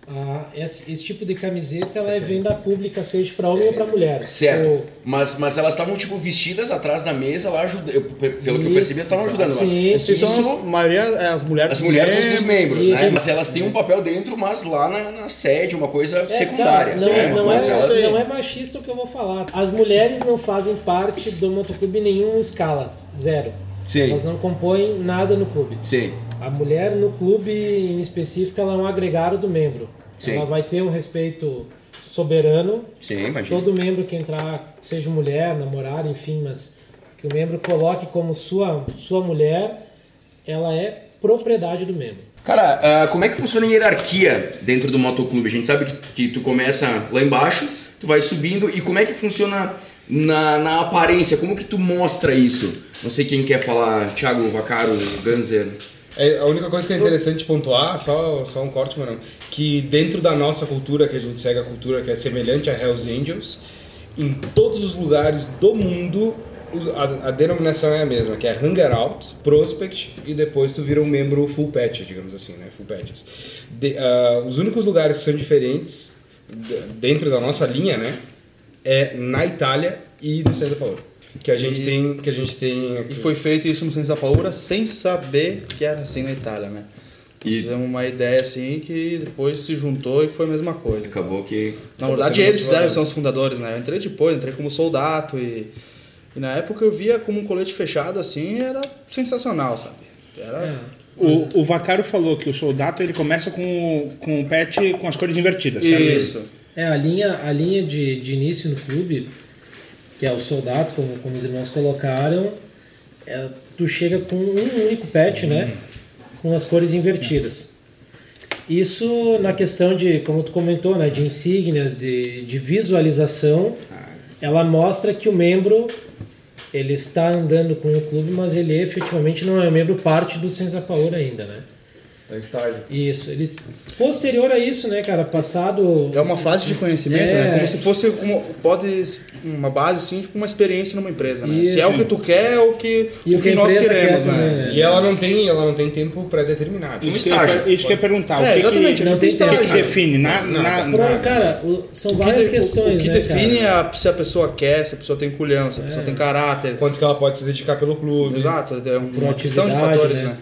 Speaker 4: ah, esse, esse, tipo de camiseta ela é venda pública, seja para homem ou para mulher.
Speaker 1: Certo. Ou... Mas, mas elas estavam tipo vestidas atrás da mesa lá ajudando. Pelo que eu percebi, elas estavam ajudando.
Speaker 2: Sim,
Speaker 1: sim.
Speaker 2: Isso, a maioria é as mulheres.
Speaker 1: As mulheres dos membros, né? Mas elas têm um papel dentro, mas lá na, na sede, uma coisa é, secundária.
Speaker 4: Cara, não, né? não, é, elas... não é machista o que eu vou falar. As mulheres não fazem parte do motoclube nenhum escala. Zero.
Speaker 1: Sim.
Speaker 4: Elas não compõem nada no clube.
Speaker 1: Sim.
Speaker 4: A mulher no clube em específico ela é um agregado do membro. Sim. Ela vai ter um respeito soberano.
Speaker 1: Sim, imagina.
Speaker 4: Todo membro que entrar, seja mulher, namorada, enfim, mas que o membro coloque como sua, sua mulher, ela é propriedade do membro.
Speaker 1: Cara, uh, como é que funciona a hierarquia dentro do motoclube? A gente sabe que, que tu começa lá embaixo, tu vai subindo, e como é que funciona na, na aparência? Como que tu mostra isso? Não sei quem quer falar, Thiago, Vacaro, Ganzer.
Speaker 3: É, a única coisa que é interessante pontuar, só, só um corte, mano, que dentro da nossa cultura, que a gente segue a cultura que é semelhante a Hells Angels, em todos os lugares do mundo a, a, denominação é a mesma, que é Hangout, Prospect e depois tu vira um membro full patch, digamos assim, né? Full patches. De, uh, os únicos lugares que são diferentes dentro da nossa linha, né? É na Itália e no Santa Paula que a gente e, tem que a gente tem
Speaker 2: aqui. e foi feito isso no Senza Paura sem saber que era assim na Itália né e fizemos uma ideia assim que depois se juntou e foi a mesma coisa
Speaker 1: acabou que
Speaker 2: na verdade eles fizeram são os fundadores né eu entrei depois entrei como soldado e, e na época eu via como um colete fechado assim era sensacional sabe era é.
Speaker 5: O, o Vacaro falou que o soldado ele começa com, com o pet com as cores invertidas.
Speaker 2: Isso.
Speaker 4: É, a linha, a linha de, de início no clube que é o soldado, como, como os irmãos colocaram, é, tu chega com um único pet, né? Com as cores invertidas. Isso na questão de, como tu comentou, né? De insígnias, de, de visualização, ela mostra que o membro ele está andando com o clube, mas ele efetivamente não é membro parte do Senza Paura ainda, né?
Speaker 6: Tá estágio.
Speaker 4: Isso. Ele, posterior a isso, né, cara, passado...
Speaker 2: É uma fase de conhecimento, é... né? Como se fosse, como, pode, uma base, assim, tipo uma experiência numa empresa, né? Isso. Se é o que tu quer ou que, o que, que nós queremos, quer, né?
Speaker 3: E ela não tem, ela não tem tempo pré-determinado.
Speaker 5: Isso, estágio. isso que eu ia perguntar. É, o que exatamente. Que, não tem tempo. O que, define? Na, na,
Speaker 4: na, cara, são várias questões,
Speaker 2: O que
Speaker 4: né,
Speaker 2: define é se a pessoa quer, se a pessoa tem culhão, se a pessoa é. tem caráter.
Speaker 3: Quanto que ela pode se dedicar pelo clube.
Speaker 2: Exato. É uma questão de fatores, né?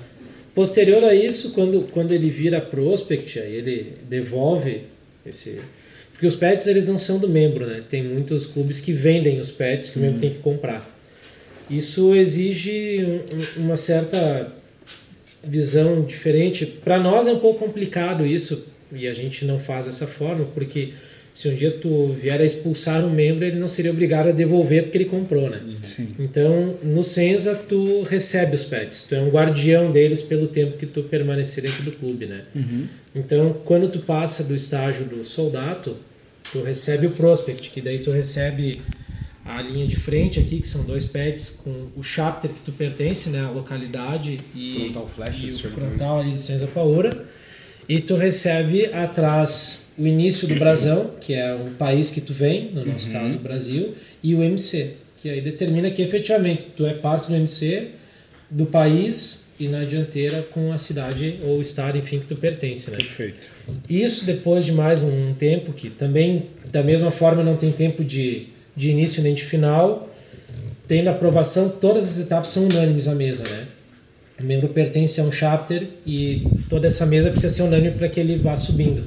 Speaker 4: Posterior a isso, quando, quando ele vira prospect, aí ele devolve esse. Porque os pets eles não são do membro, né? Tem muitos clubes que vendem os pets que o membro uhum. tem que comprar. Isso exige um, uma certa visão diferente. Para nós é um pouco complicado isso e a gente não faz dessa forma porque se um dia tu vier a expulsar um membro, ele não seria obrigado a devolver porque ele comprou, né?
Speaker 2: Sim.
Speaker 4: Então, no Senza, tu recebe os pets, tu é um guardião deles pelo tempo que tu permanecer dentro do clube, né?
Speaker 2: Uhum.
Speaker 4: Então, quando tu passa do estágio do soldado, Tu recebe o prospect, que daí tu recebe a linha de frente aqui, que são dois pads com o chapter que tu pertence, né, a localidade e,
Speaker 3: Frontal flash,
Speaker 4: e o frontal ali de Senza Paura. E tu recebe atrás o início do brasão, que é o país que tu vem, no nosso caso o Brasil, e o MC, que aí determina que efetivamente tu é parte do MC do país e na dianteira com a cidade ou estado, enfim, que tu pertence, né?
Speaker 5: Perfeito.
Speaker 4: Isso depois de mais um tempo, que também, da mesma forma, não tem tempo de, de início nem de final, tendo aprovação, todas as etapas são unânimes à mesa, né? O membro pertence a um chapter e toda essa mesa precisa ser unânime para que ele vá subindo.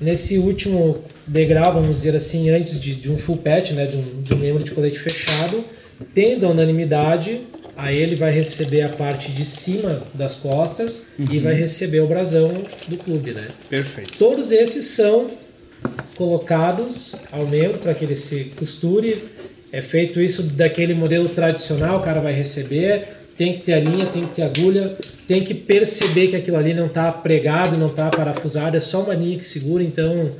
Speaker 4: Nesse último degrau, vamos dizer assim, antes de, de um full patch, né, de um, de um membro de colete fechado, tendo a unanimidade, aí ele vai receber a parte de cima das costas e vai receber o brasão do clube, né?
Speaker 5: Perfeito.
Speaker 4: Todos esses são colocados ao membro para que ele se costure. É feito isso daquele modelo tradicional, o cara vai receber, tem que ter a linha, tem que ter agulha, tem que perceber que aquilo ali não está pregado, não está parafusado, é só uma linha que segura, então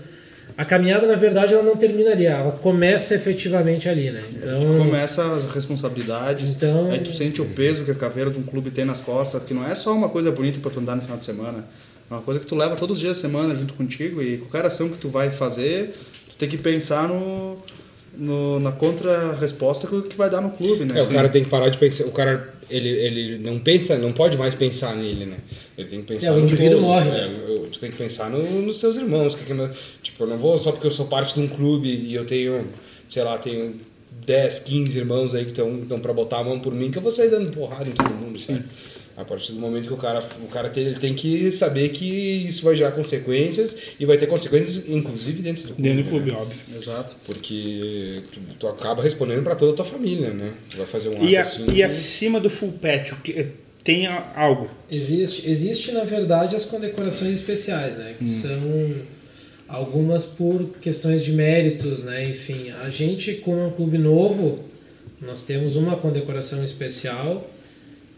Speaker 4: a caminhada na verdade ela não termina ali, ela começa efetivamente ali, né? Então,
Speaker 2: Começa as responsabilidades,
Speaker 4: Então-
Speaker 2: aí tu sente o peso que a caveira de um clube tem nas costas, que não é só uma coisa bonita para tu andar no final de semana, é uma coisa que tu leva todos os dias da semana junto contigo e qualquer ação que tu vai fazer, tu tem que pensar no, no- na contra-resposta que vai dar no clube, né?
Speaker 3: É, o cara tem que parar de pensar. O cara, ele, ele não pensa, não pode mais pensar nele, né? Ele tem que pensar
Speaker 4: É, o
Speaker 3: no
Speaker 4: indivíduo morre,
Speaker 3: né?
Speaker 4: né?
Speaker 3: Eu- Tu tem que pensar no- nos seus irmãos. Que, que, tipo, eu não vou só porque eu sou parte de um clube e eu tenho, sei lá, tenho 10, 15 irmãos aí que estão pra botar a mão por mim, que eu vou sair dando porrada em todo mundo, sabe? A partir do momento que o cara, o cara tem, ele tem que saber que isso vai gerar consequências e vai ter consequências, inclusive dentro do clube.
Speaker 5: Dentro do
Speaker 3: né?
Speaker 5: clube, óbvio.
Speaker 2: Exato.
Speaker 3: Porque tu, tu acaba respondendo pra toda a tua família, né? Tu vai fazer um ato
Speaker 5: E, a-
Speaker 3: assim.
Speaker 5: e acima do full patch, o que, tem a- algo?
Speaker 4: Existe, existe na verdade as condecorações especiais, né? Que são algumas por questões de méritos, né? Enfim, a gente como um clube novo, nós temos uma condecoração especial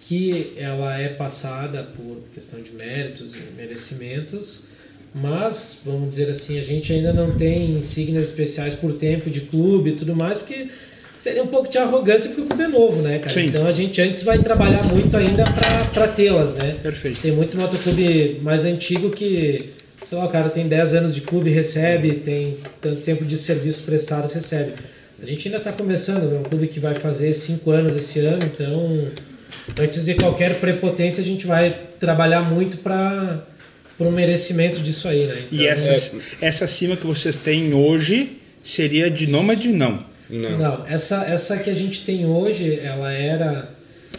Speaker 4: que ela é passada por questão de méritos e merecimentos, mas vamos dizer assim, a gente ainda não tem insígnias especiais por tempo de clube e tudo mais, porque seria um pouco de arrogância porque o clube é novo, né, cara?
Speaker 5: Sim.
Speaker 4: Então a gente antes vai trabalhar muito ainda para tê-las, né?
Speaker 5: Perfeito.
Speaker 4: Tem muito motoclube mais antigo que, sei lá, o cara tem 10 anos de clube, recebe, tem tanto tempo de serviços prestados, recebe. A gente ainda está começando, é um clube que vai fazer 5 anos esse ano, então antes de qualquer prepotência a gente vai trabalhar muito para o merecimento disso aí, né?
Speaker 5: E essa, essa cima que vocês têm hoje seria de nômade não.
Speaker 3: Não.
Speaker 4: Não, essa, essa que a gente tem hoje, ela era.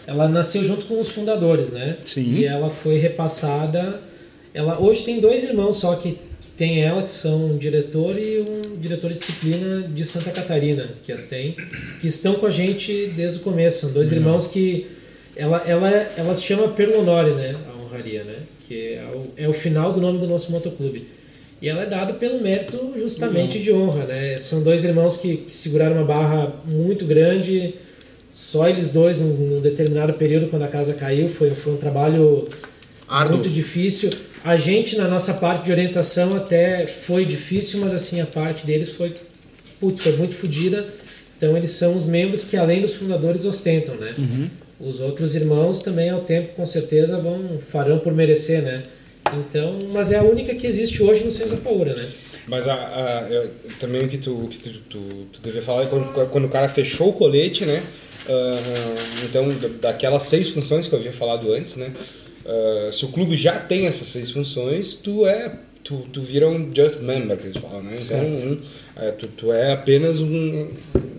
Speaker 4: Ela nasceu junto com os fundadores, né?
Speaker 5: Sim.
Speaker 4: E ela foi repassada. Ela hoje tem dois irmãos só que, que tem ela, que são um diretor e um diretor de disciplina de Santa Catarina, que as tem, que estão com a gente desde o começo. São dois irmãos que. Ela, ela, ela se chama Perlonore, né? A honraria, né? Que é o, é o final do nome do nosso motoclube. E ela é dada pelo mérito justamente de honra, né? São dois irmãos que, que seguraram uma barra muito grande, só eles dois num, num determinado período quando a casa caiu, foi, foi um trabalho
Speaker 2: Árduo.
Speaker 4: muito difícil. A gente na nossa parte de orientação até foi difícil, mas assim a parte deles foi putz, foi muito fodida. Então eles são os membros que além dos fundadores ostentam, né? Os outros irmãos também ao tempo com certeza vão farão por merecer, né? Então, mas é a única que existe hoje no Senza Paura, né?
Speaker 3: Mas a, a- eu- também o que tu, que tu, tu, tu devia falar é quando, quando o cara fechou o colete, né? Ah, então, da- daquelas seis funções que eu havia falado antes, né? Ah, se o clube já tem essas seis funções, tu é. Tu, tu vira um just member, que eles falam, né? Então, um, é, tu, tu é apenas um,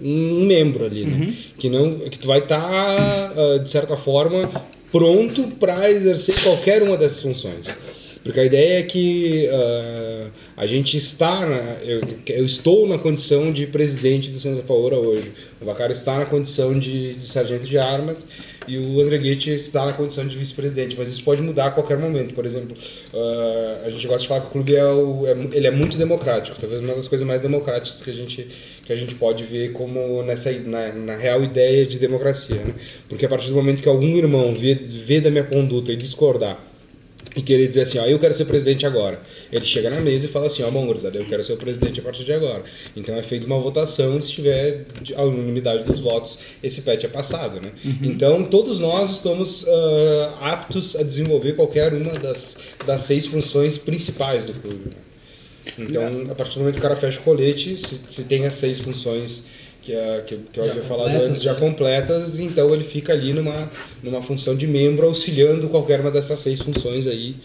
Speaker 3: um membro ali, né? Que, não, que tu vai estar, de certa forma, pronto para exercer qualquer uma dessas funções. Porque a ideia é que ah, a gente está, na, eu, eu estou na condição de presidente do Senza Paola hoje. O Bacaro está na condição de, de sargento de armas e o André Guete está na condição de vice-presidente. Mas isso pode mudar a qualquer momento. Por exemplo, ah, a gente gosta de falar que o clube é, o, é, ele é muito democrático. Talvez uma das coisas mais democráticas que a gente, que a gente pode ver como nessa, na, na real ideia de democracia. Né? Porque a partir do momento que algum irmão vê, vê da minha conduta e discordar e querer dizer assim, ó, eu quero ser presidente agora. Ele chega na mesa e fala assim, ó, bom, gurizada, eu quero ser o presidente a partir de agora. Então é feita uma votação, se tiver a unanimidade dos votos, esse pet é passado, né? Então todos nós estamos ah, aptos a desenvolver qualquer uma das, das seis funções principais do clube. né? Então, a partir do momento que o cara fecha o colete, se, se tem as seis funções que, a, que, que eu
Speaker 4: Já
Speaker 3: havia falado antes já
Speaker 4: né?
Speaker 3: completas, então ele fica ali numa, numa função de membro, auxiliando qualquer uma dessas seis funções aí,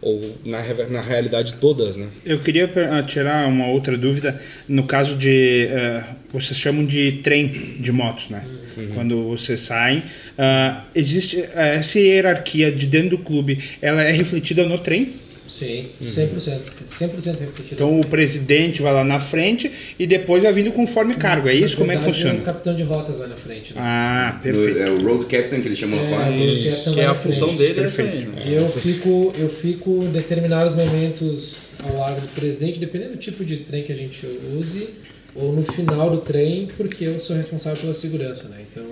Speaker 3: ou na, na realidade todas, né?
Speaker 5: Eu queria ah, tirar uma outra dúvida. No caso de. eh, vocês chamam de trem de motos, né? Quando vocês saem. ah, existe eh, essa hierarquia de dentro do clube, ela é refletida no trem?
Speaker 4: Sim, 100%. 100% repetido.
Speaker 5: Então o presidente vai lá na frente e depois vai vindo conforme cargo. É isso?
Speaker 4: Na
Speaker 5: Como é que funciona?
Speaker 4: O capitão de rotas vai na frente. Né?
Speaker 5: Ah,
Speaker 1: No-
Speaker 5: perfeito.
Speaker 1: é o Road Captain que eles chamam
Speaker 4: É,
Speaker 1: lá.
Speaker 4: o capitão
Speaker 2: Que é a função
Speaker 4: frente.
Speaker 2: dele, é
Speaker 5: Perfeito.
Speaker 2: né?
Speaker 4: Eu fico, eu fico em determinados momentos ao lado do presidente, dependendo do tipo de trem que a gente use, ou no final do trem, porque eu sou responsável pela segurança, né? Então,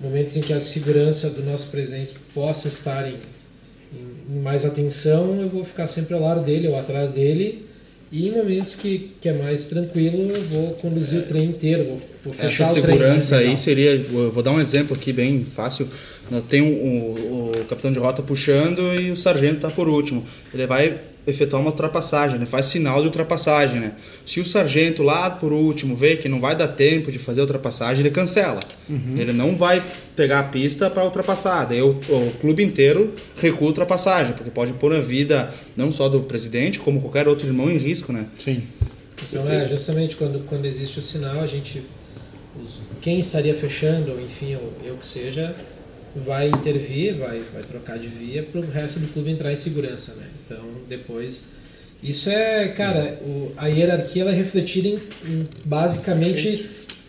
Speaker 4: momentos em que a segurança do nosso presidente possa estar em mais atenção, eu vou ficar sempre ao lado dele ou atrás dele. E em momentos que, que é mais tranquilo, eu vou conduzir o trem inteiro, vou, vou fechar
Speaker 2: Essa
Speaker 4: o trem.
Speaker 2: segurança aí seria, eu vou dar um exemplo aqui bem fácil. Tem o, o- o capitão de rota puxando e o sargento está por último. Ele vai efetuar uma ultrapassagem, ele faz sinal de ultrapassagem, né? Se o sargento lá por último vê que não vai dar tempo de fazer a ultrapassagem, ele cancela. Ele não vai pegar a pista para ultrapassar. Daí o, o clube inteiro recua a ultrapassagem, porque pode pôr a vida não só do presidente, como qualquer outro irmão em risco, né?
Speaker 5: Sim.
Speaker 4: Então é justamente quando, quando existe o sinal, a gente. os- quem estaria fechando, ou enfim, ou eu que seja, vai intervir, vai, vai trocar de via para o resto do clube entrar em segurança, né? Então depois. Isso é, cara, o, a hierarquia ela é refletida em, em basicamente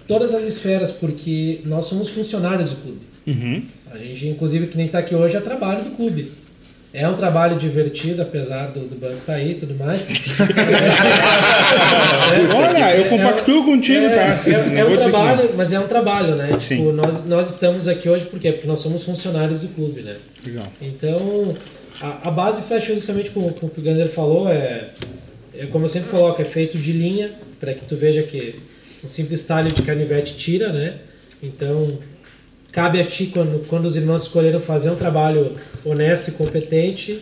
Speaker 4: todas as esferas, porque nós somos funcionários do clube.
Speaker 5: Uhum.
Speaker 4: A gente, inclusive, que nem está aqui hoje, é trabalho do clube. É um trabalho divertido, apesar do, do banco estar aí e tudo mais.
Speaker 5: Olha, eu compactuo contigo,
Speaker 4: é,
Speaker 5: tá?
Speaker 4: É, é um trabalho, mas é um trabalho, né?
Speaker 5: Sim.
Speaker 4: Tipo, nós, nós estamos aqui hoje por quê? Porque nós somos funcionários do clube, né?
Speaker 5: Legal.
Speaker 4: Então, a, a base fecha justamente com, o que o Ganser falou, é, é como eu sempre coloco, é feito de linha, para que tu veja que um simples talho de canivete tira, né? Então, cabe a ti, quando, quando os irmãos escolheram fazer um trabalho honesto e competente,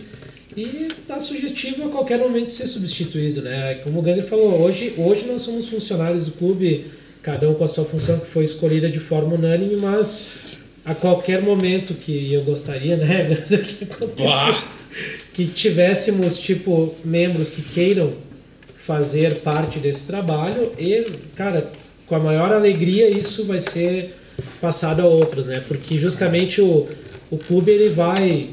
Speaker 4: e tá sugestivo a qualquer momento ser substituído, né? Como o Ganser falou, hoje, hoje nós somos funcionários do clube, cada um com a sua função que foi escolhida de forma unânime, mas a qualquer momento que eu gostaria, né, Ganser, que que tivéssemos, tipo, membros que queiram fazer parte desse trabalho e, cara, com a maior alegria isso vai ser passado a outros, né? Porque justamente o, o clube ele vai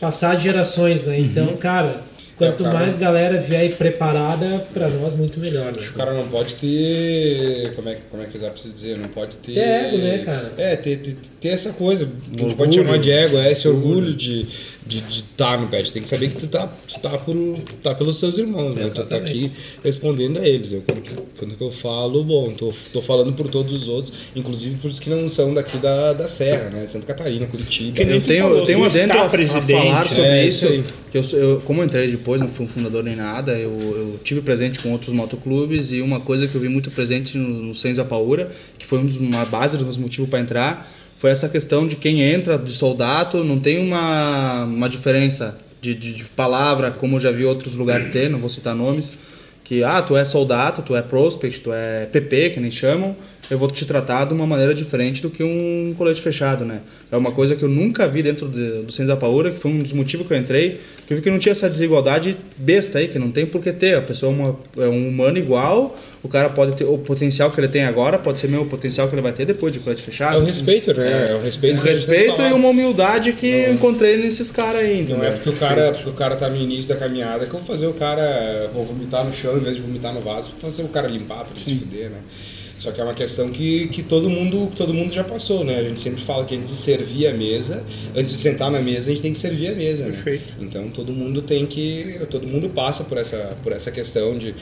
Speaker 4: passar de gerações, né? Então, cara, quanto
Speaker 3: cara.
Speaker 4: mais galera vier aí preparada, pra nós muito melhor, né?
Speaker 3: O cara não pode ter. Como é, que- como é que dá pra se dizer? Não pode ter.
Speaker 4: Ter ego, né, cara?
Speaker 3: É, ter, ter, ter essa coisa. Que a gente pode
Speaker 2: Orgulho.
Speaker 3: chamar de ego, é esse orgulho de estar de, de tá no pet. Tem que saber que tu tá, tu tá, por, tá pelos seus irmãos, né? Tu tá aqui respondendo a eles. Eu, quando, que- quando eu falo, bom, tô, tô falando por todos os outros, inclusive por os que não são daqui da, da Serra, né? Santa Catarina, Curitiba.
Speaker 2: Eu
Speaker 5: tu
Speaker 2: tenho,
Speaker 5: falou,
Speaker 2: eu tenho
Speaker 5: tu
Speaker 2: um adendo a, a
Speaker 5: presidente,
Speaker 2: falar sobre
Speaker 3: é,
Speaker 2: isso.
Speaker 3: isso aí.
Speaker 2: Que eu, eu, como eu entrei depois, não fui um fundador nem nada, eu, eu tive presente com outros motoclubes e uma coisa que eu vi muito presente no, no Senza Paura, que foi um dos, uma base dos meus motivos para entrar, foi essa questão de quem entra de soldado não tem uma, uma diferença de, de, de palavra, como já vi outros lugares ter, não vou citar nomes, que ah, tu é soldado, tu é prospect, tu é PP, que nem chamam, eu vou te tratar de uma maneira diferente do que um colete fechado, né? É uma coisa que eu nunca vi dentro de, do Senza Paura, que foi um dos motivos que eu entrei, que eu vi que não tinha essa desigualdade besta aí, que não tem por que ter. A pessoa é, uma, é um humano igual, o cara pode ter o potencial que ele tem agora, pode ser mesmo o potencial que ele vai ter depois de colete
Speaker 3: É
Speaker 2: fechado.
Speaker 3: o respeito, né? É, o respeito.
Speaker 2: Um respeito e uma humildade que eu encontrei nesses caras aí,
Speaker 3: Não
Speaker 2: entendeu?
Speaker 3: é porque o cara, porque o cara tá no início da caminhada que eu vou fazer o cara vou vomitar no chão em vez de vomitar no vaso, vou fazer o cara limpar pra ele se fuder, né? Só que é uma questão que, que todo, mundo, todo mundo já passou, né? A gente sempre fala que antes de servir a mesa, antes de sentar na mesa, a gente tem que servir a mesa, né?
Speaker 5: Perfeito.
Speaker 3: Então todo mundo tem que. Todo mundo passa por essa, por essa questão de,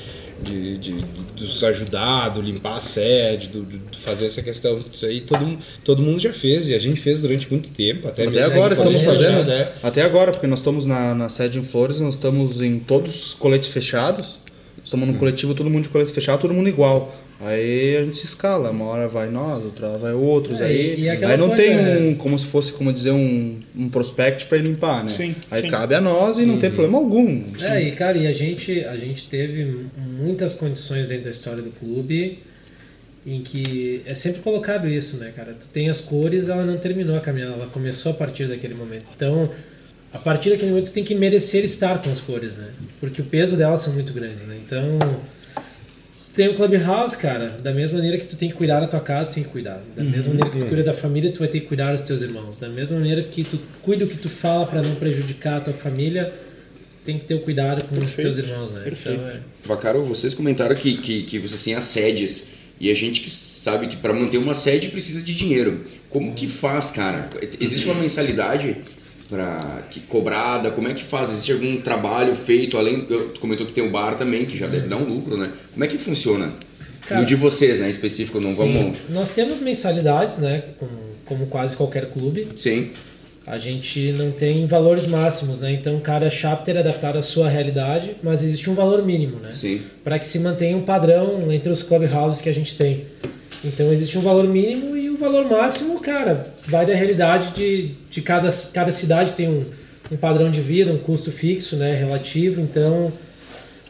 Speaker 3: de, de, de dos ajudar, do limpar a sede, do, fazer essa questão. Isso aí todo, todo mundo já fez, e a gente fez durante muito tempo. Até,
Speaker 2: Até agora estamos fazendo.
Speaker 3: né?
Speaker 2: Até agora, porque nós estamos na, na sede em Flores, nós estamos em todos os coletes fechados. Estamos no coletivo, todo mundo de colete fechado, todo mundo igual. Aí a gente se escala, uma hora vai nós, outra hora vai outros.
Speaker 4: É,
Speaker 2: aí,
Speaker 4: e
Speaker 2: aí não
Speaker 4: coisa,
Speaker 2: tem
Speaker 4: né?
Speaker 2: um, como se fosse, como dizer, um, um prospect para limpar, né?
Speaker 5: Sim,
Speaker 2: aí
Speaker 5: sim.
Speaker 2: cabe a nós e não tem problema algum.
Speaker 4: É, e cara, e a gente, a gente teve muitas condições dentro da história do clube em que é sempre colocado isso, né, cara? Tu tem as cores, ela não terminou a caminhada, ela começou a partir daquele momento. Então, a partir daquele momento tu tem que merecer estar com as cores, né? Porque o peso delas são muito grandes, né? Então, tem o clubhouse, cara, da mesma maneira que tu tem que cuidar da tua casa, tu tem que cuidar. Da mesma maneira que tu cuida da família, tu vai ter que cuidar dos teus irmãos. Da mesma maneira que tu cuida o que tu fala para não prejudicar a tua família, tem que ter o cuidado com os teus irmãos, né?
Speaker 5: Perfeito.
Speaker 4: Então, é,
Speaker 1: Vacaro, vocês comentaram que, que, que vocês têm as sedes. E a gente que sabe que para manter uma sede precisa de dinheiro. Como que faz, cara? Existe uma mensalidade para que cobrada? Como é que faz? Existe algum trabalho feito além? Tu comentou que tem o bar também, que já deve dar um lucro, né? Como é que funciona?
Speaker 4: Cara,
Speaker 1: no de vocês, né? Específico, não
Speaker 4: sim,
Speaker 1: vamos.
Speaker 4: Nós temos mensalidades, né? Como, como quase qualquer clube.
Speaker 1: Sim.
Speaker 4: A gente não tem valores máximos, né? Então cada chapter é adaptado à sua realidade, mas existe um valor mínimo, né?
Speaker 1: Sim.
Speaker 4: Para que se mantenha um padrão entre os clubhouses que a gente tem. Então existe um valor mínimo e o valor máximo, cara, vai da realidade de, de cada, cada cidade tem um, um padrão de vida, um custo fixo, né? Relativo. Então,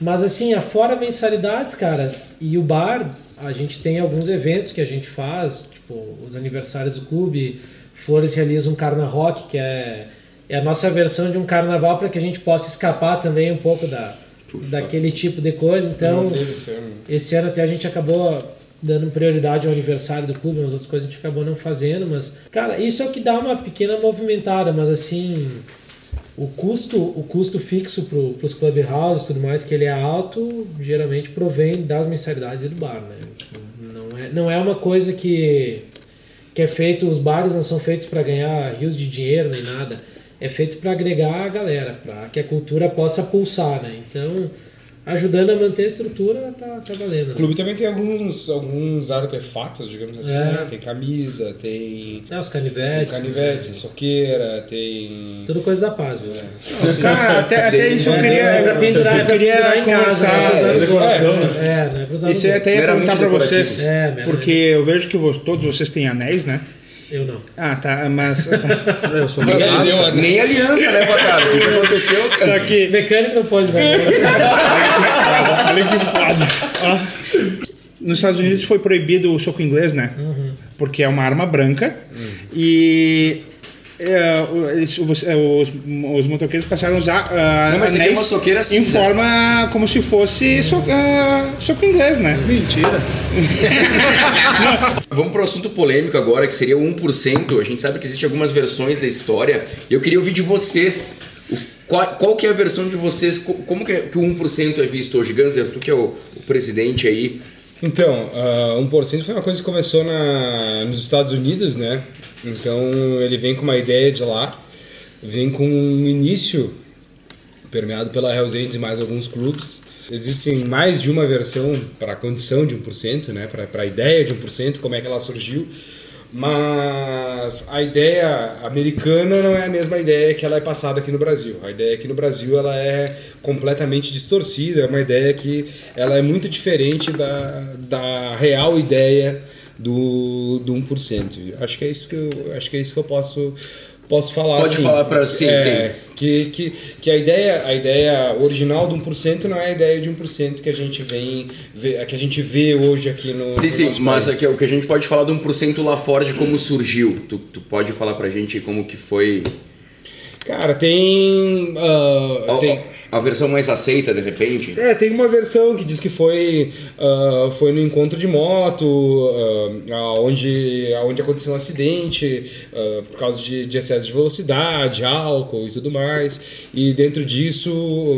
Speaker 4: mas assim, afora mensalidades, cara, e o bar, a gente tem alguns eventos que a gente faz, tipo, os aniversários do clube, Flores realiza um Carna Rock, que é, é a nossa versão de um carnaval para que a gente possa escapar também um pouco da, daquele tipo de coisa. Então,
Speaker 3: esse ano.
Speaker 4: esse ano até a gente acabou dando prioridade ao aniversário do clube, umas outras coisas a gente acabou não fazendo, mas cara, isso é o que dá uma pequena movimentada, mas assim, o custo, o custo fixo para os clubhouses e tudo mais, que ele é alto, geralmente provém das mensalidades e do bar, né? Não é, não é uma coisa que, que é feito, os bares não são feitos para ganhar rios de dinheiro nem nada. É feito para agregar a galera, para que a cultura possa pulsar, né? Então, ajudando a manter a estrutura, tá, tá valendo.
Speaker 3: O
Speaker 4: né?
Speaker 3: clube também tem alguns, alguns artefatos, digamos assim,
Speaker 4: É.
Speaker 3: né? Tem camisa, tem,
Speaker 4: É, os
Speaker 3: tem
Speaker 4: canivetes.
Speaker 3: canivete, tem soqueira, tem.
Speaker 4: Tudo coisa da paz, viu?
Speaker 5: Cara, até, até isso eu
Speaker 4: É,
Speaker 5: queria.
Speaker 4: é pra pendurar, é
Speaker 5: eu
Speaker 4: pra
Speaker 5: queria
Speaker 4: pendurar em casa, né?
Speaker 6: Decoração.
Speaker 4: É, é nos
Speaker 5: Isso eu até ia perguntar pra vocês.
Speaker 4: É,
Speaker 5: porque eu vejo que todos vocês têm anéis, né?
Speaker 4: Eu não.
Speaker 5: Ah, tá. Mas. tá.
Speaker 2: Eu sou casado.
Speaker 3: deu a-
Speaker 1: Nem aliança, né, Vacaro? O que aconteceu?
Speaker 5: Só que.
Speaker 4: Mecânico não pode usar.
Speaker 5: Olha que foda. Nos Estados Unidos foi proibido o soco inglês, né? Porque é uma arma branca. E. é, eles- os, é, os, os motoqueiros passaram a usar ah,
Speaker 1: Não,
Speaker 5: anéis
Speaker 1: uma soqueira
Speaker 5: em
Speaker 1: cinza.
Speaker 5: forma como se fosse so, ah, soco inglês, né?
Speaker 2: Mentira.
Speaker 1: Vamos para o assunto polêmico agora, que seria o 1%. A gente sabe que existem algumas versões da história. E eu queria ouvir de vocês. qual, qual que é a versão de vocês? co- Como que, é, que o 1% é visto hoje? Ganser, tu que é o, o presidente aí.
Speaker 3: Então, uh, 1% foi uma coisa que começou na, nos Estados Unidos, né? Então ele vem com uma ideia de lá, vem com um início permeado pela Hells Angels e mais alguns clubes. Existem mais de uma versão para a condição de 1%, né? para a ideia de 1%, como é que ela surgiu. Mas a ideia americana não é a mesma ideia que ela é passada aqui no Brasil. A ideia aqui no Brasil ela é completamente distorcida, é uma ideia que ela é muito diferente da, da real ideia do, do 1%. Acho que é isso que eu, acho que é isso que eu posso posso falar
Speaker 1: Pode
Speaker 3: assim.
Speaker 1: falar pra- sim,
Speaker 3: é, Que, que, que a ideia a ideia original do 1% não é a ideia de 1% que a gente vem vê, que a gente vê hoje aqui no
Speaker 1: Sim,
Speaker 3: no
Speaker 1: sim, mas aqui, o que a gente pode falar do 1% lá fora de como surgiu. Tu, tu pode falar pra gente como que foi.
Speaker 3: Cara, tem. ah,
Speaker 1: Al-
Speaker 3: tem
Speaker 1: a versão mais aceita de repente?
Speaker 3: É, tem uma versão que diz que foi, ah, foi no encontro de moto, uh, onde, onde aconteceu um acidente ah, por causa de, de excesso de velocidade, álcool e tudo mais. E dentro disso,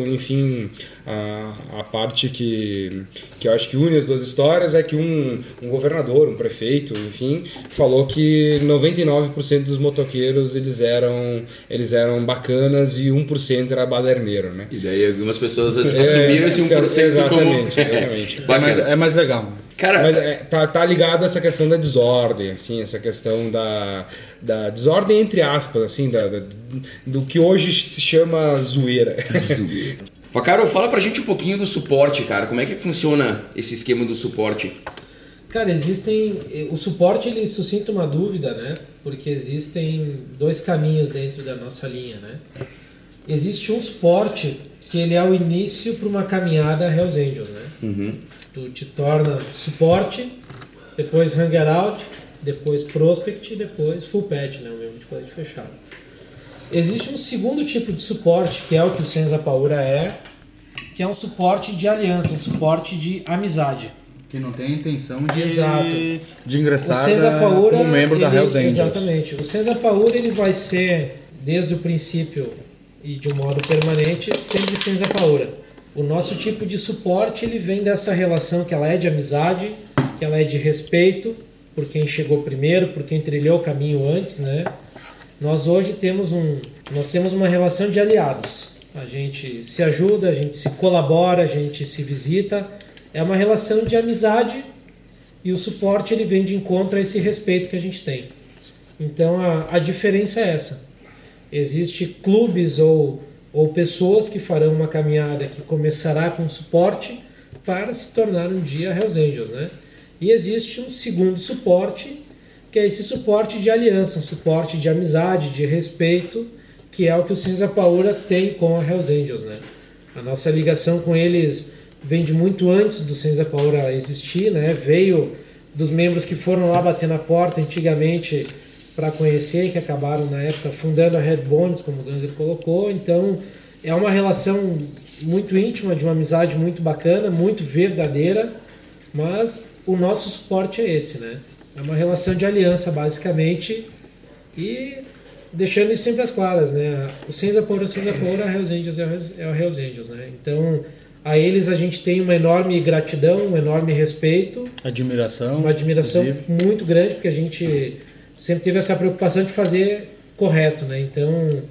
Speaker 3: enfim, a, a parte que, que eu acho que une as duas histórias é que um, um governador, um prefeito, enfim, falou que 99% dos motoqueiros eles eram, eles eram bacanas e 1% era baderneiro, né?
Speaker 1: E daí algumas pessoas assumiram esse 1%
Speaker 3: exatamente,
Speaker 1: como.
Speaker 3: exatamente.
Speaker 2: É mais, é mais legal.
Speaker 1: Cara,
Speaker 3: Mas é, tá, tá ligado a essa questão da desordem, assim, essa questão da, da desordem entre aspas, assim, da, da- do que hoje se chama zoeira.
Speaker 1: Facaro, fala pra gente um pouquinho do suporte, cara. Como é que funciona esse esquema do suporte?
Speaker 4: Cara, existem. O suporte ele suscita uma dúvida, né? Porque existem dois caminhos dentro da nossa linha, né? Existe um suporte que ele é o início para uma caminhada Hells Angels, né? Tu te torna suporte, depois hangout, depois prospect e depois full patch, né? O mesmo de colete fechado. Existe um segundo tipo de suporte, que é o que o Senza Paura é, que é um suporte de aliança, um suporte de amizade.
Speaker 2: Que não tem a intenção de,
Speaker 4: Exato.
Speaker 2: de ingressar da-
Speaker 4: Paura,
Speaker 2: como membro da
Speaker 4: ele-
Speaker 2: Hells Angels.
Speaker 4: Exatamente. O Senza Paura ele vai ser, desde o princípio e de um modo permanente, sempre Senza Paura. O nosso tipo de suporte ele vem dessa relação que ela é de amizade, que ela é de respeito por quem chegou primeiro, por quem trilhou o caminho antes, né? Nós hoje temos um, nós temos uma relação de aliados. A gente se ajuda, a gente se colabora, a gente se visita. É uma relação de amizade e o suporte ele vem de encontro a esse respeito que a gente tem. Então a, a diferença é essa. Existe clubes ou, ou pessoas que farão uma caminhada que começará com suporte para se tornar um dia Hells Angels, né? E existe um segundo suporte, que é esse suporte de aliança, um suporte de amizade, de respeito, que é o que o Cinza Paura tem com a Hells Angels, né? A nossa ligação com eles vem de muito antes do Cinza Paura existir, né? Veio dos membros que foram lá bater na porta antigamente para conhecer que acabaram na época fundando a Red Bones, como o Ganser colocou. Então é uma relação muito íntima, de uma amizade muito bacana, muito verdadeira, mas o nosso suporte é esse, né? É uma relação de aliança, basicamente, e deixando isso sempre às claras, né? O Senza Poura, o Senza Poura, a Hells Angels é o Hells- é Angels, né? Então, a eles a gente tem uma enorme gratidão, um enorme respeito,
Speaker 2: Admiração.
Speaker 4: uma admiração
Speaker 2: inclusive.
Speaker 4: muito grande, porque a gente sempre teve essa preocupação de fazer correto, né? Então,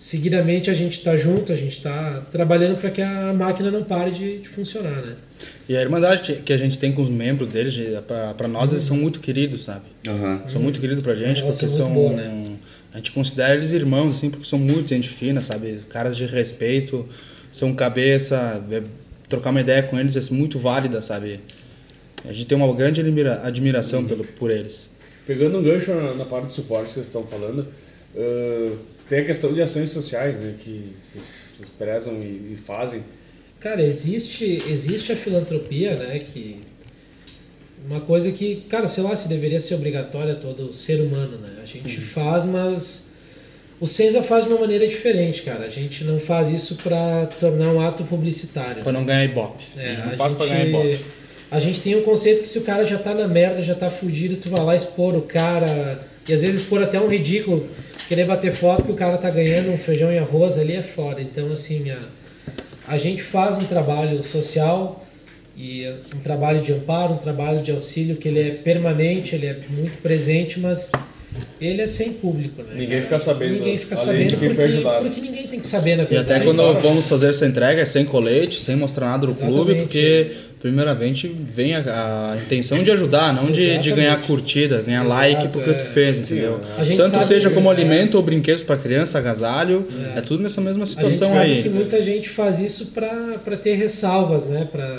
Speaker 4: seguidamente a gente está junto, a gente está trabalhando para que a máquina não pare de, de funcionar, né?
Speaker 2: E a irmandade que a gente tem com os membros deles, pra nós, eles são muito queridos, sabe?
Speaker 1: Aham.
Speaker 2: São muito queridos pra gente,
Speaker 4: Elas
Speaker 2: porque
Speaker 4: são boas, né?
Speaker 2: A gente considera eles irmãos, assim, porque são muito gente fina, sabe? Caras de respeito, são cabeça, é, trocar uma ideia com eles é muito válida, sabe? A gente tem uma grande admira- admiração pelo, por eles.
Speaker 6: Pegando um gancho na, na parte do suporte que vocês estão falando, ah, tem a questão de ações sociais, né, que vocês, vocês prezam e, e fazem.
Speaker 4: Cara, existe, existe a filantropia, né? Que uma coisa que, cara, sei lá, se deveria ser obrigatória a todo ser humano, né? A gente faz, mas o Senza faz de uma maneira diferente, cara. A gente não faz isso para tornar um ato publicitário.
Speaker 2: Pra não ganhar ibope.
Speaker 4: É,
Speaker 2: não
Speaker 4: a
Speaker 2: faz pra ganhar
Speaker 4: gente,
Speaker 2: ibope.
Speaker 4: a gente tem um conceito que se o cara já tá na merda, já tá fudido, tu vai lá expor o cara, e às vezes expor até um ridículo, querer bater foto que o cara tá ganhando um feijão e arroz ali é foda. Então, assim, a, a gente faz um trabalho social e um trabalho de amparo, um trabalho de auxílio que ele é permanente, ele é muito presente, mas ele é sem público, né?
Speaker 6: Ninguém fica sabendo,
Speaker 4: Ninguém fica sabendo
Speaker 6: quem foi
Speaker 4: porque,
Speaker 6: ajudado.
Speaker 4: porque ninguém tem que saber, na
Speaker 2: E
Speaker 4: verdade.
Speaker 2: até quando vamos fazer essa entrega é sem colete, sem mostrar nada do
Speaker 4: Exatamente.
Speaker 2: clube, porque primeiramente vem a, a intenção de ajudar, não de, de ganhar curtida, ganhar like porque
Speaker 4: é.
Speaker 2: tu fez, entendeu?
Speaker 4: A gente
Speaker 2: Tanto seja
Speaker 4: que-
Speaker 2: como
Speaker 4: é.
Speaker 2: alimento ou brinquedos para criança, agasalho, é. tudo nessa mesma
Speaker 4: A gente
Speaker 2: situação
Speaker 4: sabe
Speaker 2: aí.
Speaker 4: que muita gente faz isso pra, pra ter ressalvas, né? Pra...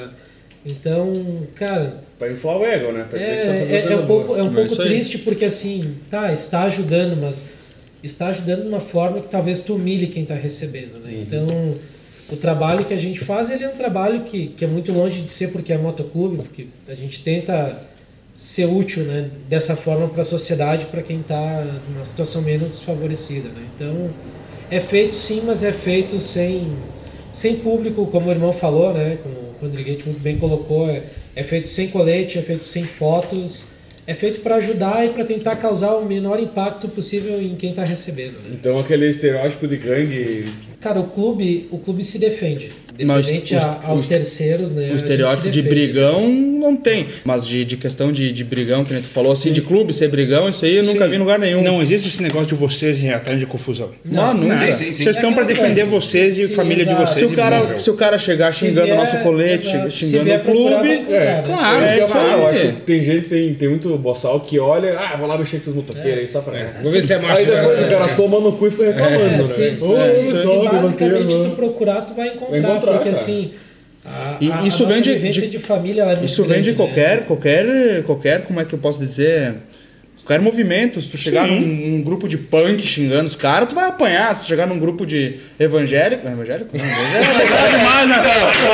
Speaker 4: Então, cara,
Speaker 6: Pra inflar o ego, né? Pra dizer que tá
Speaker 4: é, é, é
Speaker 6: coisa
Speaker 4: um pouco,
Speaker 6: boa.
Speaker 4: é um
Speaker 2: É
Speaker 4: pouco triste porque assim, tá, está ajudando, mas está ajudando de uma forma que talvez tu humilhe quem está recebendo, né?
Speaker 6: Uhum.
Speaker 4: Então, o trabalho que a gente faz, ele é um trabalho que, que é muito longe de ser porque é motoclube, porque a gente tenta ser útil, né, dessa forma para a sociedade, para quem está numa situação menos favorecida, né? Então, é feito sim, mas é feito sem sem público, como o irmão falou, né? Como o Rodriguete muito bem colocou, é, é feito sem colete, é feito sem fotos, é feito para ajudar e para tentar causar o menor impacto possível em quem está recebendo. Né?
Speaker 6: Então aquele estereótipo de gangue.
Speaker 4: Cara, o clube, o clube se defende.
Speaker 2: Mas
Speaker 4: Independente
Speaker 2: o-
Speaker 4: a- aos
Speaker 2: o-
Speaker 4: terceiros, né? a
Speaker 2: O
Speaker 4: gente
Speaker 2: estereótipo de
Speaker 4: defende.
Speaker 2: brigão não tem. Mas de, de questão de, de brigão, que nem tu falou assim, de clube ser brigão, isso aí eu nunca vi em lugar nenhum.
Speaker 5: Não existe esse negócio de vocês em atrás de confusão.
Speaker 2: Não, nunca.
Speaker 1: Sim, sim, sim.
Speaker 5: Vocês estão para
Speaker 4: Aquela
Speaker 5: defender
Speaker 4: coisa,
Speaker 5: vocês e família de
Speaker 4: exato.
Speaker 5: vocês.
Speaker 2: Se o, cara, se o cara chegar xingando o nosso colete,
Speaker 4: exato.
Speaker 2: Xingando o clube,
Speaker 4: né?
Speaker 5: claro,
Speaker 6: É,
Speaker 2: é
Speaker 6: acho que tem gente, tem, tem muito boçal que olha, ah, vou lá mexer com esses motoqueiros aí só pra.
Speaker 3: Vou ver se é macho.
Speaker 6: Aí depois
Speaker 3: né?
Speaker 6: o cara toma no cu e fica reclamando,
Speaker 4: É,
Speaker 6: né?
Speaker 4: se, basicamente tu procurar, tu vai encontrar. Porque
Speaker 6: cara.
Speaker 4: assim, a,
Speaker 2: E
Speaker 4: a,
Speaker 2: isso
Speaker 4: a
Speaker 2: vem de- de-
Speaker 4: de, família ela é
Speaker 2: Isso vem de
Speaker 4: grande, né?
Speaker 2: qualquer, qualquer, qualquer, como é que eu posso dizer? Qualquer movimento. Se tu chegar num, num grupo de punk xingando os caras, tu vai apanhar. Se tu chegar num grupo de evangélico. Evangélico? Não, evangélico é demais, né?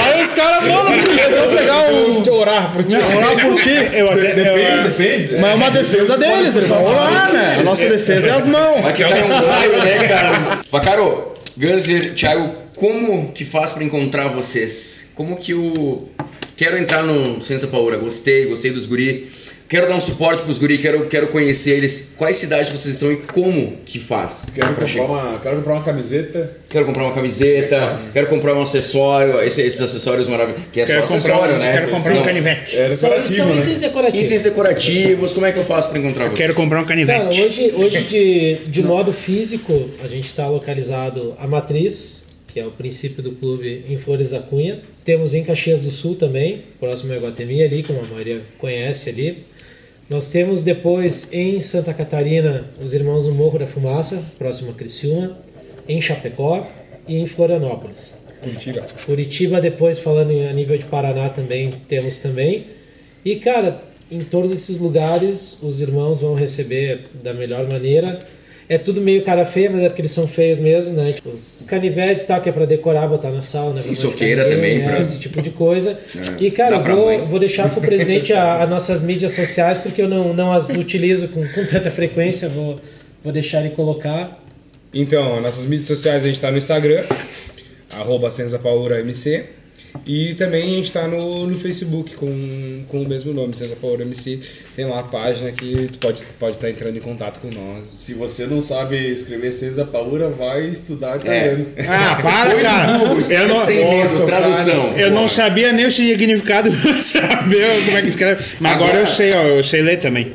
Speaker 2: Aí os caras vão, eles vão pegar um.
Speaker 3: Orar por ti.
Speaker 2: Não, orar por ti.
Speaker 5: Eu até, eu-
Speaker 6: Depende, né?
Speaker 2: Mas é uma defesa deles, eles vão orar, né? A nossa defesa é as mãos.
Speaker 1: Vai ficar um raio, né, cara? Vacaro, Ganser, Thiago, como que faz pra encontrar vocês? Como que o... Quero entrar no Ciência Paura, gostei, gostei dos guri. Quero dar um suporte pros guri, quero, quero conhecer eles. Quais cidades vocês estão e como que faz?
Speaker 6: Quero
Speaker 1: pra
Speaker 6: comprar,
Speaker 1: chegar?
Speaker 6: uma, quero comprar uma camiseta.
Speaker 1: Quero comprar uma camiseta, quero comprar um acessório, esse- esses acessórios maravilhosos. Que é
Speaker 5: quero
Speaker 1: só
Speaker 5: comprar,
Speaker 1: acessório,
Speaker 5: um,
Speaker 1: né?
Speaker 5: quero comprar um
Speaker 1: Não.
Speaker 5: canivete.
Speaker 6: É
Speaker 4: São,
Speaker 6: decorativo,
Speaker 4: são
Speaker 6: né?
Speaker 4: itens decorativos.
Speaker 1: Itens decorativos, como é que eu faço pra encontrar vocês?
Speaker 5: Quero comprar um
Speaker 4: Cara,
Speaker 5: canivete.
Speaker 4: hoje, hoje de, de modo físico, a gente está localizado a matriz, que é o princípio do clube em Flores da Cunha. Temos em Caxias do Sul também, próximo a Iguatemi ali, como a maioria conhece ali. Nós temos depois em Santa Catarina os irmãos do Morro da Fumaça, próximo a Criciúma, em Chapecó e em Florianópolis.
Speaker 3: Curitiba.
Speaker 4: Curitiba, depois falando a nível de Paraná também temos também. E cara, em todos esses lugares os irmãos vão receber da melhor maneira. É tudo meio cara feia, mas é porque eles são feios mesmo, né? Tipo, os canivetes e tal, que é pra decorar, botar na sala, né?
Speaker 1: Sim, soqueira também,
Speaker 4: ninguém,
Speaker 1: pra-
Speaker 4: é, esse tipo de coisa. E cara, vou,
Speaker 1: mãe.
Speaker 4: vou deixar pro presidente as nossas mídias sociais, porque eu não, não as utilizo com, com tanta frequência, vou, vou deixar ele colocar.
Speaker 3: Então, nossas mídias sociais a gente tá no Instagram, arroba SenzaPauraMC. E também a gente tá no, no Facebook com, com o mesmo nome, Senza Paura MC. Tem lá a página que tu pode estar pode tá entrando em contato com nós.
Speaker 6: Se você não sabe escrever César Paura, vai estudar
Speaker 1: É.
Speaker 6: italiano.
Speaker 5: Ah, para, cara.
Speaker 1: Google,
Speaker 5: Eu não,
Speaker 1: sem medo, tradução.
Speaker 5: eu não sabia nem o significado saber como é que escreve. Mas agora,
Speaker 1: Agora-
Speaker 5: eu sei, ó, eu sei ler também.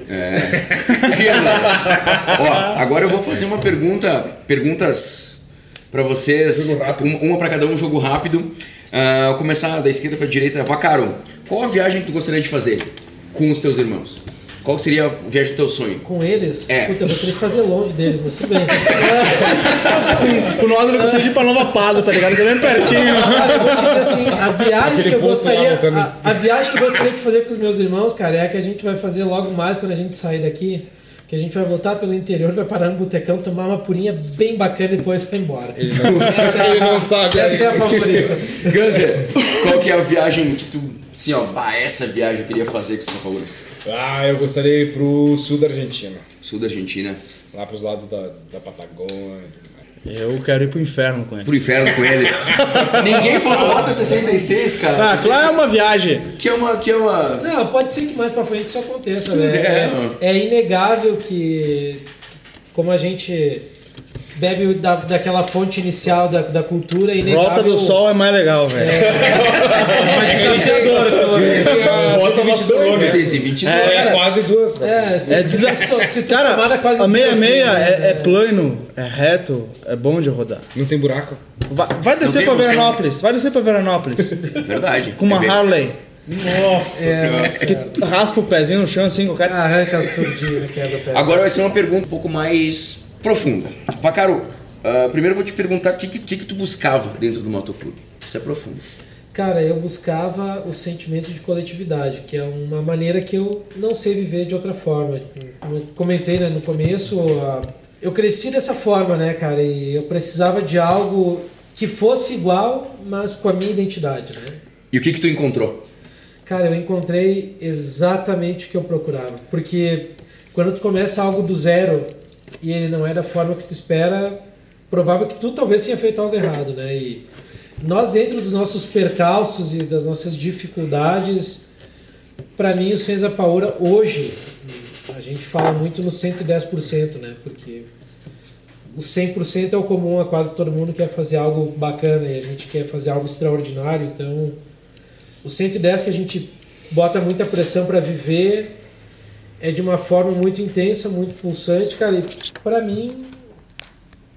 Speaker 1: Firmas. Ó, agora eu vou fazer uma pergunta, perguntas pra vocês,
Speaker 6: Jogo rápido.
Speaker 1: uma, uma para cada um, jogo rápido. Vou começar da esquerda pra direita. Vacaro, qual a viagem que tu gostaria de fazer com os teus irmãos? Qual seria a viagem do teu sonho?
Speaker 4: Com eles,
Speaker 1: É.
Speaker 4: puta, eu gostaria de fazer longe deles, mas tudo bem.
Speaker 2: Com nós ele gostaria de ir pra Nova Pada, tá ligado? Isso é bem pertinho.
Speaker 4: Cara, eu vou te dizer assim, a viagem
Speaker 3: Aquele
Speaker 4: que eu gostaria. A, a viagem que eu gostaria de fazer com os meus irmãos, cara, é a que a gente vai fazer logo mais quando a gente sair daqui. Que a gente vai voltar pelo interior, vai parar no botecão, tomar uma purinha bem bacana e depois vai embora.
Speaker 3: Ele não,
Speaker 4: Essa é a-
Speaker 3: ele não sabe.
Speaker 4: Essa é a favorita.
Speaker 1: Ganser, qual que é a viagem que tu, assim, ó, bah, essa viagem eu queria fazer com São Paulo?
Speaker 3: Ah, eu gostaria de ir pro sul da Argentina.
Speaker 1: Sul da Argentina.
Speaker 3: Lá pros lados da, da Patagônia e tudo.
Speaker 2: Eu quero ir pro inferno com ele.
Speaker 1: Pro inferno com eles. Ninguém falou Rota 66, cara.
Speaker 2: Ah, lá é uma viagem.
Speaker 1: Que é uma. Que é uma...
Speaker 4: Não, pode ser que mais pra frente isso aconteça,
Speaker 1: Sim,
Speaker 4: né?
Speaker 1: é.
Speaker 4: É, é inegável que, como a gente bebe da, daquela fonte inicial da, da cultura, é inegável...
Speaker 2: Rota do Sol é mais legal, velho.
Speaker 4: Uma desafiadora, pelo menos.
Speaker 6: Bota 22, né?
Speaker 1: 122.
Speaker 3: É, quase duas.
Speaker 4: É, se,
Speaker 2: É
Speaker 4: se, so- se tu
Speaker 2: Cara,
Speaker 4: somar, dá quase
Speaker 2: a meia
Speaker 4: duas
Speaker 2: meia
Speaker 4: vezes,
Speaker 2: é,
Speaker 4: né?
Speaker 2: é plano, é reto, é bom de rodar.
Speaker 3: Não tem buraco.
Speaker 2: Vai, vai descer pra Veranópolis, vai descer pra Veranópolis.
Speaker 1: Verdade.
Speaker 2: Com uma
Speaker 1: É
Speaker 2: Harley.
Speaker 4: Nossa senhora.
Speaker 2: Que raspa o pezinho no chão assim, qualquer.
Speaker 4: Arranca a surdina, quebra o pé.
Speaker 1: Agora vai ser uma pergunta um pouco mais profunda. Vacaro, ah, primeiro eu vou te perguntar o que, que, que tu buscava dentro do motoclube. Isso é profundo.
Speaker 4: Cara, eu buscava o sentimento de coletividade, que é uma maneira que eu não sei viver de outra forma. Como eu comentei né, no começo, a- eu cresci dessa forma, né, cara? E eu precisava de algo que fosse igual, mas com a minha identidade, né?
Speaker 1: E o que que tu encontrou?
Speaker 4: Cara, eu encontrei exatamente o que eu procurava. Porque quando tu começa algo do zero e ele não é da forma que tu espera, provável que tu talvez tenha feito algo errado, né? E, nós dentro dos nossos percalços e das nossas dificuldades, para mim o Senza Paura hoje, a gente fala muito no 110%, né? Porque o 100% é o comum a quase todo mundo quer fazer algo bacana e a gente quer fazer algo extraordinário, então o 110 que a gente bota muita pressão para viver é de uma forma muito intensa, muito pulsante, cara, e para mim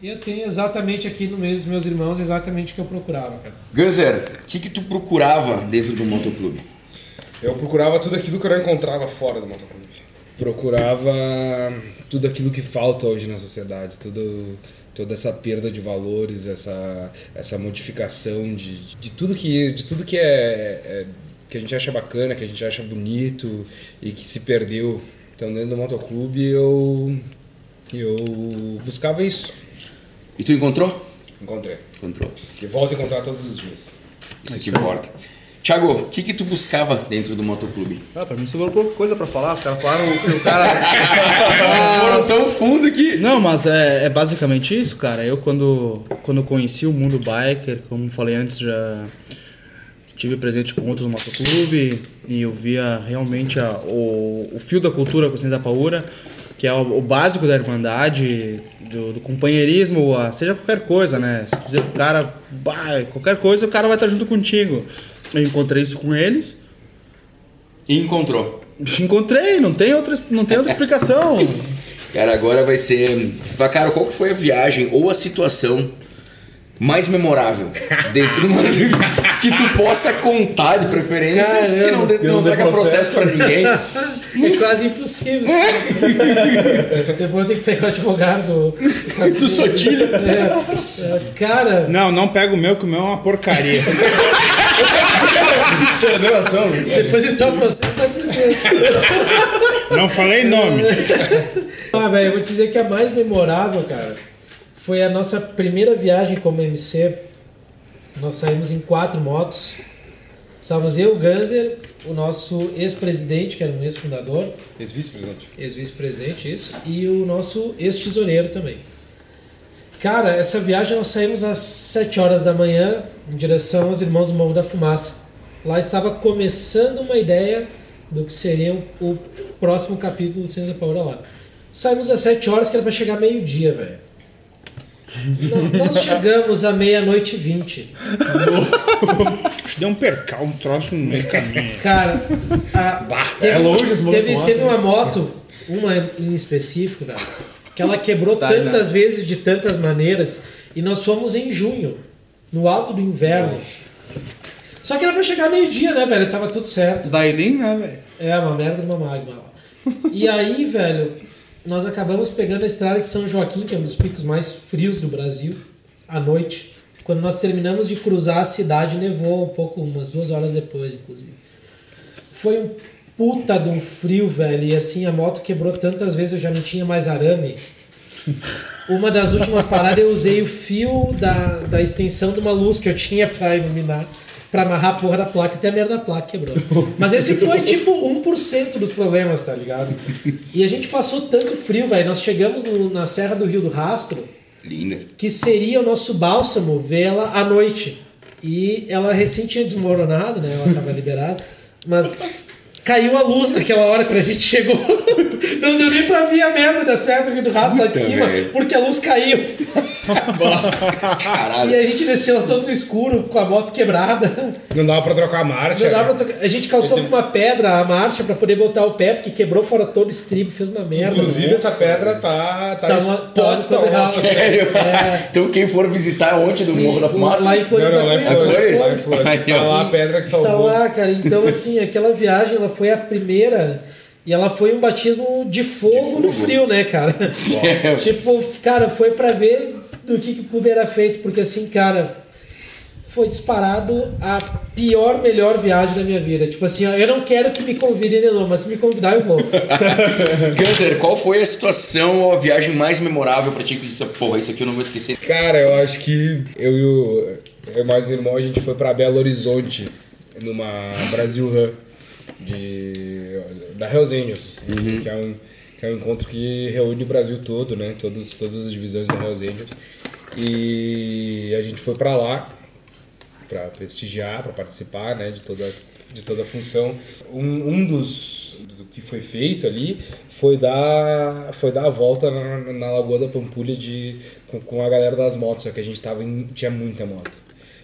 Speaker 4: eu tenho exatamente aqui no meio dos meus irmãos exatamente o que eu procurava, cara.
Speaker 1: Ganzer, o que, que tu procurava dentro do motoclube?
Speaker 3: Eu procurava tudo aquilo que eu não encontrava fora do motoclube. Procurava tudo aquilo que falta hoje na sociedade, tudo, toda essa perda de valores, essa, essa modificação de, de tudo que, de tudo que é, é que a gente acha bacana, que a gente acha bonito e que se perdeu. Então dentro do motoclube eu eu buscava isso.
Speaker 1: E tu encontrou?
Speaker 3: Encontrei.
Speaker 1: Encontrou.
Speaker 3: E volto a encontrar todos os dias.
Speaker 1: Isso que importa. Thiago, o que, que tu buscava dentro do motoclube?
Speaker 2: Ah, pra mim sobrou pouca coisa pra falar. Os caras falaram que o cara.
Speaker 1: Foram tão fundo que.
Speaker 2: Não, mas é, é basicamente isso, cara. Eu, quando, quando conheci o mundo biker, como falei antes, já tive presente com outros motoclube e eu via realmente a, o, o fio da cultura com Cinza Paura, que é o, o básico da irmandade, do, do companheirismo, a- seja qualquer coisa, né? Se tu dizer pro cara, "Bah, qualquer coisa, o cara vai estar junto contigo. Eu encontrei isso com eles.
Speaker 1: E encontrou.
Speaker 2: Encontrei, não tem outra, não tem outra explicação.
Speaker 1: Cara, agora vai ser. Cara, qual que foi a viagem ou a situação mais memorável dentro do motoclube que tu possa contar de que não, dê-
Speaker 6: que
Speaker 1: não
Speaker 6: não dê
Speaker 1: traga processo pra ninguém.
Speaker 4: É quase impossível. Depois eu tenho que pegar o advogado do.
Speaker 1: Do Sotilha.
Speaker 4: É, é, cara,
Speaker 5: Não, não pega o meu, que o meu é uma porcaria.
Speaker 4: depois ele toma processo. sabe por quê?
Speaker 5: não falei nomes.
Speaker 4: Ah, velho, eu vou te dizer que a mais memorável, cara, foi a nossa primeira viagem como MC. Nós saímos em quatro motos. Estávamos eu, o Ganser, o nosso ex-presidente, que era um ex-fundador,
Speaker 3: Ex-vice-presidente.
Speaker 4: ex-vice-presidente, isso, e o nosso ex-tesoureiro também. Cara, essa viagem nós saímos às 7 horas da manhã em direção aos Irmãos do Morro da Fumaça. Lá estava começando uma ideia do que seria o, próximo capítulo do Ciência Paura lá. Saímos às 7 horas, que era para chegar meio-dia, velho. Nó- Nós chegamos à meia-noite e 20.
Speaker 5: Deu um percal, um troço no meio do caminho.
Speaker 4: Cara, a, teve,
Speaker 6: é longe esse
Speaker 4: teve,
Speaker 6: Fumaça,
Speaker 4: teve
Speaker 6: né?
Speaker 4: uma moto, uma em específico, cara, que ela quebrou
Speaker 2: Tá,
Speaker 4: tantas vezes de tantas maneiras e nós fomos em junho, no alto do inverno. Só que era pra chegar meio-dia, né, velho? Tava tudo certo.
Speaker 2: Daí nem, né, velho?
Speaker 4: É, uma merda de uma magma lá. E aí, velho, nós acabamos pegando a estrada de São Joaquim, que é um dos picos mais frios do Brasil, à noite. Quando nós terminamos de cruzar a cidade, nevou um pouco, umas duas horas depois, inclusive. Foi um puta de um frio, velho. E assim, a moto quebrou tantas vezes, eu já não tinha mais arame. Uma das últimas paradas eu usei o fio da, da extensão de uma luz que eu tinha pra iluminar, pra amarrar a porra da placa, até a merda da placa quebrou. Mas esse foi tipo 1% dos problemas, tá ligado? E a gente passou tanto frio, velho. Nós chegamos no- na Serra do Rio do Rastro,
Speaker 1: Linda.
Speaker 4: que seria o nosso bálsamo ver ela à noite. E ela recém tinha desmoronado, né? Ela tava liberada. Mas caiu a luz naquela hora quando a gente chegou. Não deu nem pra ver a merda da Serra do Rio do Rastro lá de
Speaker 1: Puta
Speaker 4: cima,
Speaker 1: merda.
Speaker 4: porque a luz caiu.
Speaker 1: Caralho.
Speaker 4: E a gente desceu todo no escuro, com a moto quebrada.
Speaker 3: Não dava pra trocar a marcha.
Speaker 4: Não dava pra tocar. A gente calçou com uma pedra a marcha pra poder botar o pé, porque quebrou fora todo o estribo, fez uma merda.
Speaker 3: Inclusive, essa pedra tá, tá
Speaker 4: Tá uma- tá
Speaker 3: exposta ao
Speaker 4: errada.
Speaker 3: nosso
Speaker 1: Sério?
Speaker 4: É.
Speaker 1: Então quem for visitar ontem do
Speaker 4: Sim,
Speaker 1: Morro da Fumaça.
Speaker 4: Lá em Flores
Speaker 3: Não, não, lá em Flores.
Speaker 1: Flores?
Speaker 3: Lá em Flores.
Speaker 1: Aí, ó.
Speaker 3: Tá lá a pedra que
Speaker 4: Tá
Speaker 3: salvou.
Speaker 4: lá, cara. Então, assim, aquela viagem, ela foi a primeira e ela foi um batismo de fogo, no frio, né, cara?
Speaker 1: É.
Speaker 4: tipo, cara, foi pra ver do que, que o clube era feito, porque assim, cara, foi disparado a pior, melhor viagem da minha vida. Tipo assim, ó, eu não quero que me convidem de novo, mas se me convidar, eu vou.
Speaker 1: Ganser, qual foi a situação ou a viagem mais memorável pra ti que tu disse, porra, isso aqui eu não vou esquecer?
Speaker 3: Cara, eu acho que eu e o eu e mais meu irmão, a gente foi pra Belo Horizonte, numa Brasil Run de, da Hells Angels, que, é um, que é um encontro que reúne o Brasil todo, né? Todos, todas as divisões da Hells Angels. E a gente foi pra lá para prestigiar, para participar né, de, toda, de toda a função. Um, um dos do que foi feito ali foi dar, foi dar a volta na, na Lagoa da Pampulha de, com, com a galera das motos, só que a gente tava em, tinha muita moto.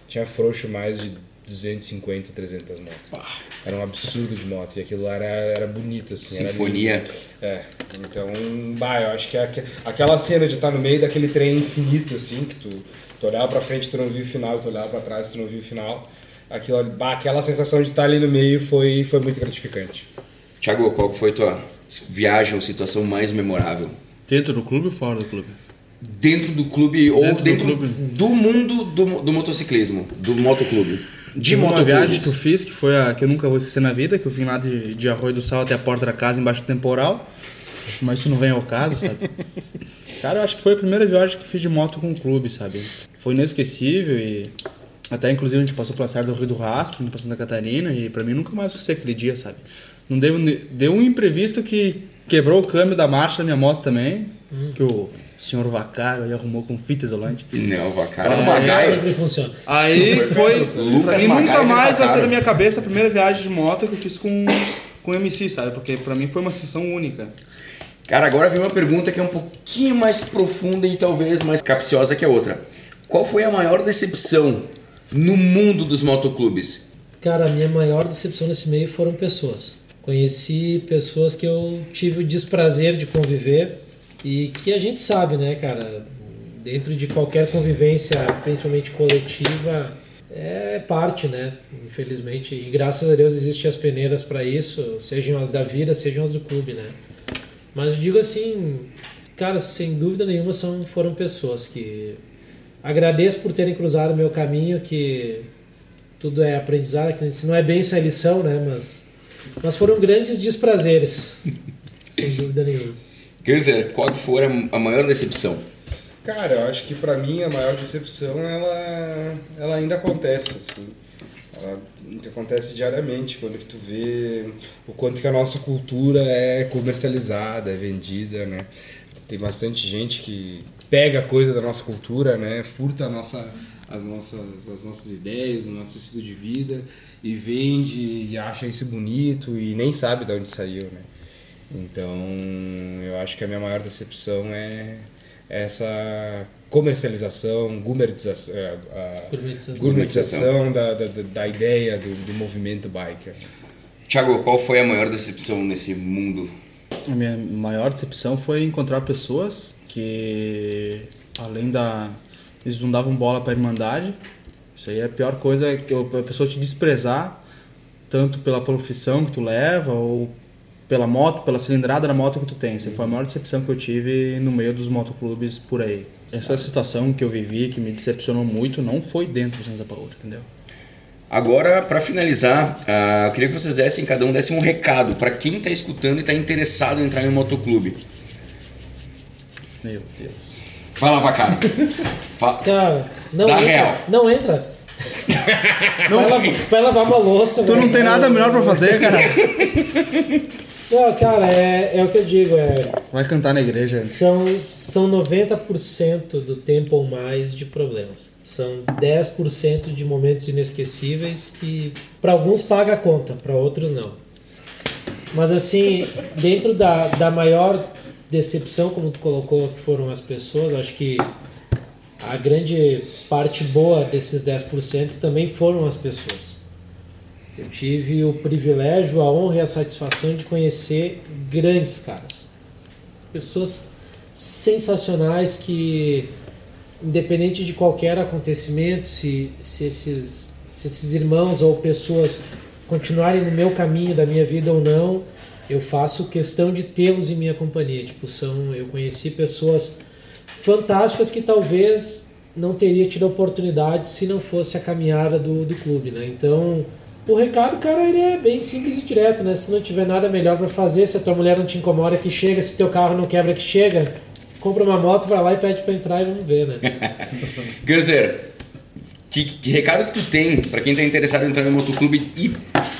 Speaker 3: Tinha frouxo mais de 250, 300 motos. Era um absurdo de moto. E aquilo lá era, era bonito, assim. era
Speaker 1: Sinfonia.
Speaker 3: lindo. é. Então, bah, eu acho que é aque- aquela cena de estar no meio daquele trem infinito, assim, que tu, tu olhava pra frente tu não via o final, tu olhava pra trás tu não via o final. Aquilo, bah, aquela sensação de estar ali no meio foi, foi muito gratificante.
Speaker 1: Tiago, qual foi a tua viagem ou situação mais memorável?
Speaker 2: Dentro do clube ou fora do clube?
Speaker 1: Dentro do clube ou
Speaker 2: Dentro do
Speaker 1: dentro
Speaker 2: clube.
Speaker 1: do mundo do, do motociclismo, do motoclube. De
Speaker 2: Tive uma viagem que eu fiz, que foi a que eu nunca vou esquecer na vida, que eu vim lá de, de Arroio do Sal até a porta da casa embaixo do temporal. Mas isso não vem ao caso, sabe? Cara, eu acho que foi a primeira viagem que fiz de moto com o clube, sabe? Foi inesquecível e até inclusive a gente passou pela Serra do Rio do Rastro, indo pra Santa Catarina e pra mim nunca mais esqueci aquele dia, sabe? Não deu, deu um imprevisto que quebrou o câmbio da marcha da minha moto também, que o senhor Vacário aí arrumou com fita isolante.
Speaker 1: Não, Vacara.
Speaker 2: É,
Speaker 1: Vagaio.
Speaker 4: Sempre funciona.
Speaker 2: Aí foi.
Speaker 1: Lucas
Speaker 2: mim nunca mais vai ser na minha cabeça a primeira viagem de moto que eu fiz com, com MC, sabe? Porque pra mim foi uma sessão única.
Speaker 1: Cara, agora vem uma pergunta que é um pouquinho mais profunda e talvez mais capciosa que a outra. Qual foi a maior decepção no mundo dos motoclubes?
Speaker 4: Cara, a minha maior decepção nesse meio foram pessoas. Conheci pessoas que eu tive o desprazer de conviver e que a gente sabe, né, cara? Dentro de qualquer convivência, principalmente coletiva, é parte, né? Infelizmente. E graças a Deus existem as peneiras para isso, sejam as da vida, sejam as do clube, né? Mas eu digo assim, cara, sem dúvida nenhuma são, foram pessoas que agradeço por terem cruzado o meu caminho, que tudo é aprendizado, que se não é bem isso é lição, né? Mas, mas foram grandes desprazeres, sem dúvida nenhuma.
Speaker 1: Dizer, qual foi a maior decepção?
Speaker 3: Cara, eu acho que pra mim a maior decepção ela, ela ainda acontece, assim. Ela acontece diariamente quando que tu vê o quanto que a nossa cultura é comercializada, é vendida, né? Tem bastante gente que pega coisa da nossa cultura, né? Furta a nossa, as, nossas, as nossas ideias, o nosso estilo de vida e vende e acha isso bonito e nem sabe de onde saiu, né? Então, eu acho que a minha maior decepção é essa comercialização, gourmetização, é, a
Speaker 4: Gourmetização.
Speaker 3: gourmetização da, da, da- ideia do, do movimento biker.
Speaker 1: Tiago, qual foi a maior decepção nesse mundo?
Speaker 2: A minha maior decepção foi encontrar pessoas que, além da. Eles não davam bola pra Irmandade. Isso aí é a pior coisa, que a pessoa te desprezar, tanto pela profissão que tu leva, ou pela moto, pela cilindrada da moto que tu. Essa foi a maior decepção que eu tive no meio dos motoclubes por aí. Essa situação que eu vivi, que me decepcionou muito, não foi dentro do Sanza Paola, entendeu?
Speaker 1: Agora, para finalizar, ah, eu queria que vocês dessem, cada um desse um recado para quem está escutando e está interessado em entrar em um motoclube.
Speaker 2: Meu Deus.
Speaker 1: Vai lá, Vacaro. Fa-
Speaker 4: Cara, não
Speaker 1: Dá
Speaker 4: entra.
Speaker 1: real.
Speaker 4: Não entra. vai, lavar, vai lavar uma louça.
Speaker 2: Tu não
Speaker 4: vai-
Speaker 2: tem nada melhor pra fazer, cara.
Speaker 4: Não, cara, é, é o que eu digo. É,
Speaker 2: Vai cantar na igreja.
Speaker 4: São, são 90% do tempo ou mais de problemas. São 10% de momentos inesquecíveis que para alguns paga a conta, para outros não. Mas assim, dentro da, da maior decepção, como tu colocou, que foram as pessoas, acho que a grande parte boa desses 10% também foram as pessoas. Eu tive o privilégio, a honra e a satisfação de conhecer grandes caras pessoas sensacionais que, independente de qualquer acontecimento, se, se, esses, se esses irmãos ou pessoas continuarem no meu caminho da minha vida ou não, eu faço questão de tê-los em minha companhia. Tipo, são, eu conheci pessoas fantásticas que talvez não teria tido a oportunidade se não fosse a caminhada do, do clube, né? Então, o recado, cara, ele é bem simples e direto, né? Se não tiver nada melhor para fazer, se a tua mulher não te incomoda que chega, se teu carro não quebra que chega, compra uma moto, vai lá e pede para entrar e vamos ver, né?
Speaker 1: Dizer, que, que recado que tu tem para quem tá interessado em entrar no motoclube e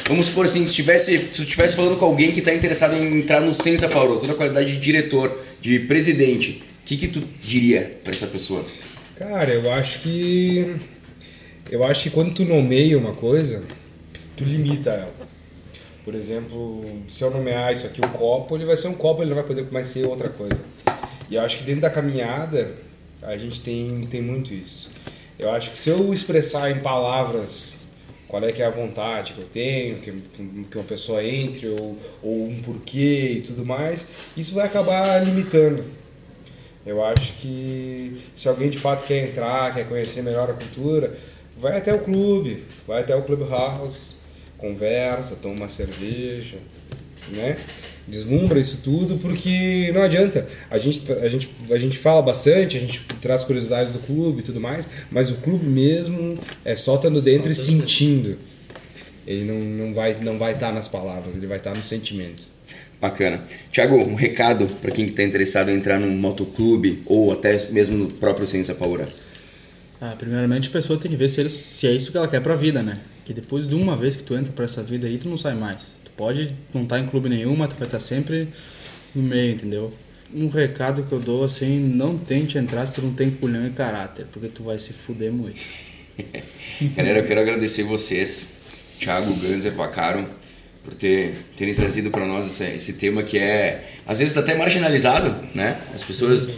Speaker 1: vamos supor assim, se tivesse, se tu estivesse falando com alguém que tá interessado em entrar no Senza Paulo, toda a qualidade de diretor, de presidente, o que que tu diria para essa pessoa?
Speaker 3: Cara, eu acho que Eu acho que quando tu nomeia uma coisa, tu limita ela. Por exemplo, se eu nomear isso aqui um copo, ele vai ser um copo, ele não vai poder mais ser outra coisa. E eu acho que dentro da caminhada, a gente tem, tem muito isso. Eu acho que se eu expressar em palavras qual é que é a vontade que eu tenho, que, que uma pessoa entre, ou, ou um porquê e tudo mais, isso vai acabar limitando. Eu acho que se alguém de fato quer entrar, quer conhecer melhor a cultura, vai até o clube, vai até o Clubhouse, conversa, toma uma cerveja, né? Deslumbra isso tudo porque não adianta. A gente, a, gente, a gente fala bastante, a gente traz curiosidades do clube e tudo mais, mas o clube mesmo é só estando dentro e sentindo. Ele não, não vai não vai estar nas palavras, ele vai estar no sentimento.
Speaker 1: Bacana. Tiago, um recado para quem está interessado em entrar num motoclube ou até mesmo no próprio Ciência Paura.
Speaker 2: Ah, primeiramente a pessoa tem que ver se, ele, se é isso que ela quer pra vida, né? Que depois de uma vez que tu entra pra essa vida aí, tu não sai mais. Tu pode não estar em clube nenhum, mas tu vai estar sempre no meio, entendeu? Um recado que eu dou assim, não tente entrar se tu não tem culhão e caráter, porque tu vai se fuder muito.
Speaker 1: Galera, eu quero agradecer vocês, Thiago, Ganser, Vacaro, por ter, terem trazido para nós esse, esse, tema que é, às vezes, até marginalizado, né? As pessoas,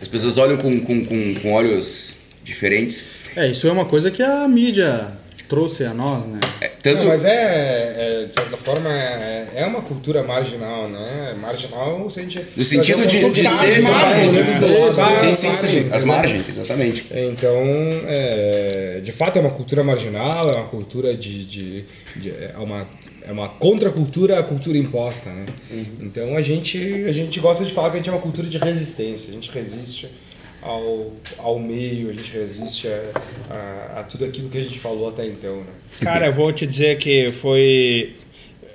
Speaker 1: as pessoas olham com, com, com, com olhos diferentes.
Speaker 2: É, isso é uma coisa que a mídia trouxe a nós, né?
Speaker 1: É, tanto...
Speaker 3: Não, mas é, é, de certa forma, é, é uma cultura marginal, né? Marginal, se a gente...
Speaker 1: No sentido de, de ser... Sim, sim, sim. As margens, exatamente.
Speaker 3: Então, é, de fato, é uma cultura marginal, é uma cultura de... de, de é uma é uma contracultura à cultura imposta, né? Uhum. Então a gente a gente gosta de falar que a gente é uma cultura de resistência, a gente resiste ao, ao meio, a gente resiste a, a, a, tudo aquilo que a gente falou até então. Né?
Speaker 5: Cara, eu vou te dizer que foi.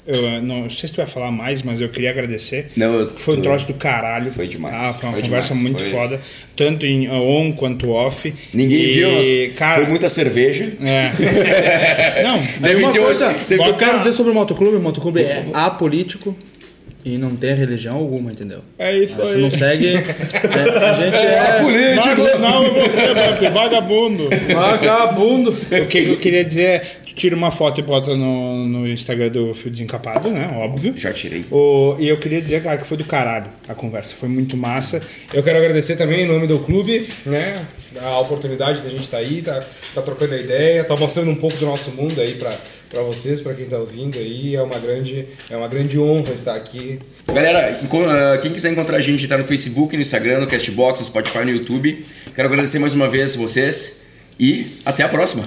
Speaker 5: Eu não sei se tu vai falar mais, mas eu queria agradecer.
Speaker 1: Não, eu,
Speaker 5: foi um troço do caralho.
Speaker 1: Foi demais.
Speaker 5: Tá? Foi uma
Speaker 1: foi
Speaker 5: conversa
Speaker 1: demais.
Speaker 5: muito
Speaker 1: foi...
Speaker 5: foda, tanto em on quanto off.
Speaker 1: Ninguém
Speaker 5: e,
Speaker 1: viu, mas
Speaker 5: cara,
Speaker 1: foi muita cerveja.
Speaker 5: É. não,
Speaker 2: Deve uma
Speaker 1: ter
Speaker 2: coisa
Speaker 1: deve
Speaker 2: eu quero dizer sobre o motoclube, o motoclube é apolítico e não tem religião alguma, entendeu?
Speaker 5: É isso
Speaker 2: Mas tu
Speaker 5: aí.
Speaker 2: não segue. é, a gente é.
Speaker 5: Político. Não, você, Bump, vagabundo.
Speaker 2: Vagabundo!
Speaker 5: O que eu queria dizer é, tu tira uma foto e bota no, no Instagram do Fio Desencapado, né? Óbvio.
Speaker 1: Já tirei.
Speaker 5: O, e eu queria dizer, cara, que foi do caralho a conversa. Foi muito massa.
Speaker 3: Eu quero agradecer também em nome do clube, né? A oportunidade da gente estar aí, tá, tá trocando a ideia, tá mostrando um pouco do nosso mundo aí pra, pra vocês, pra quem tá ouvindo aí. É uma grande, é uma grande honra estar aqui.
Speaker 1: Galera, ah, quem quiser encontrar a gente, tá no Facebook, no Instagram, no Castbox, no Spotify, no YouTube. Quero agradecer mais uma vez vocês e até a próxima.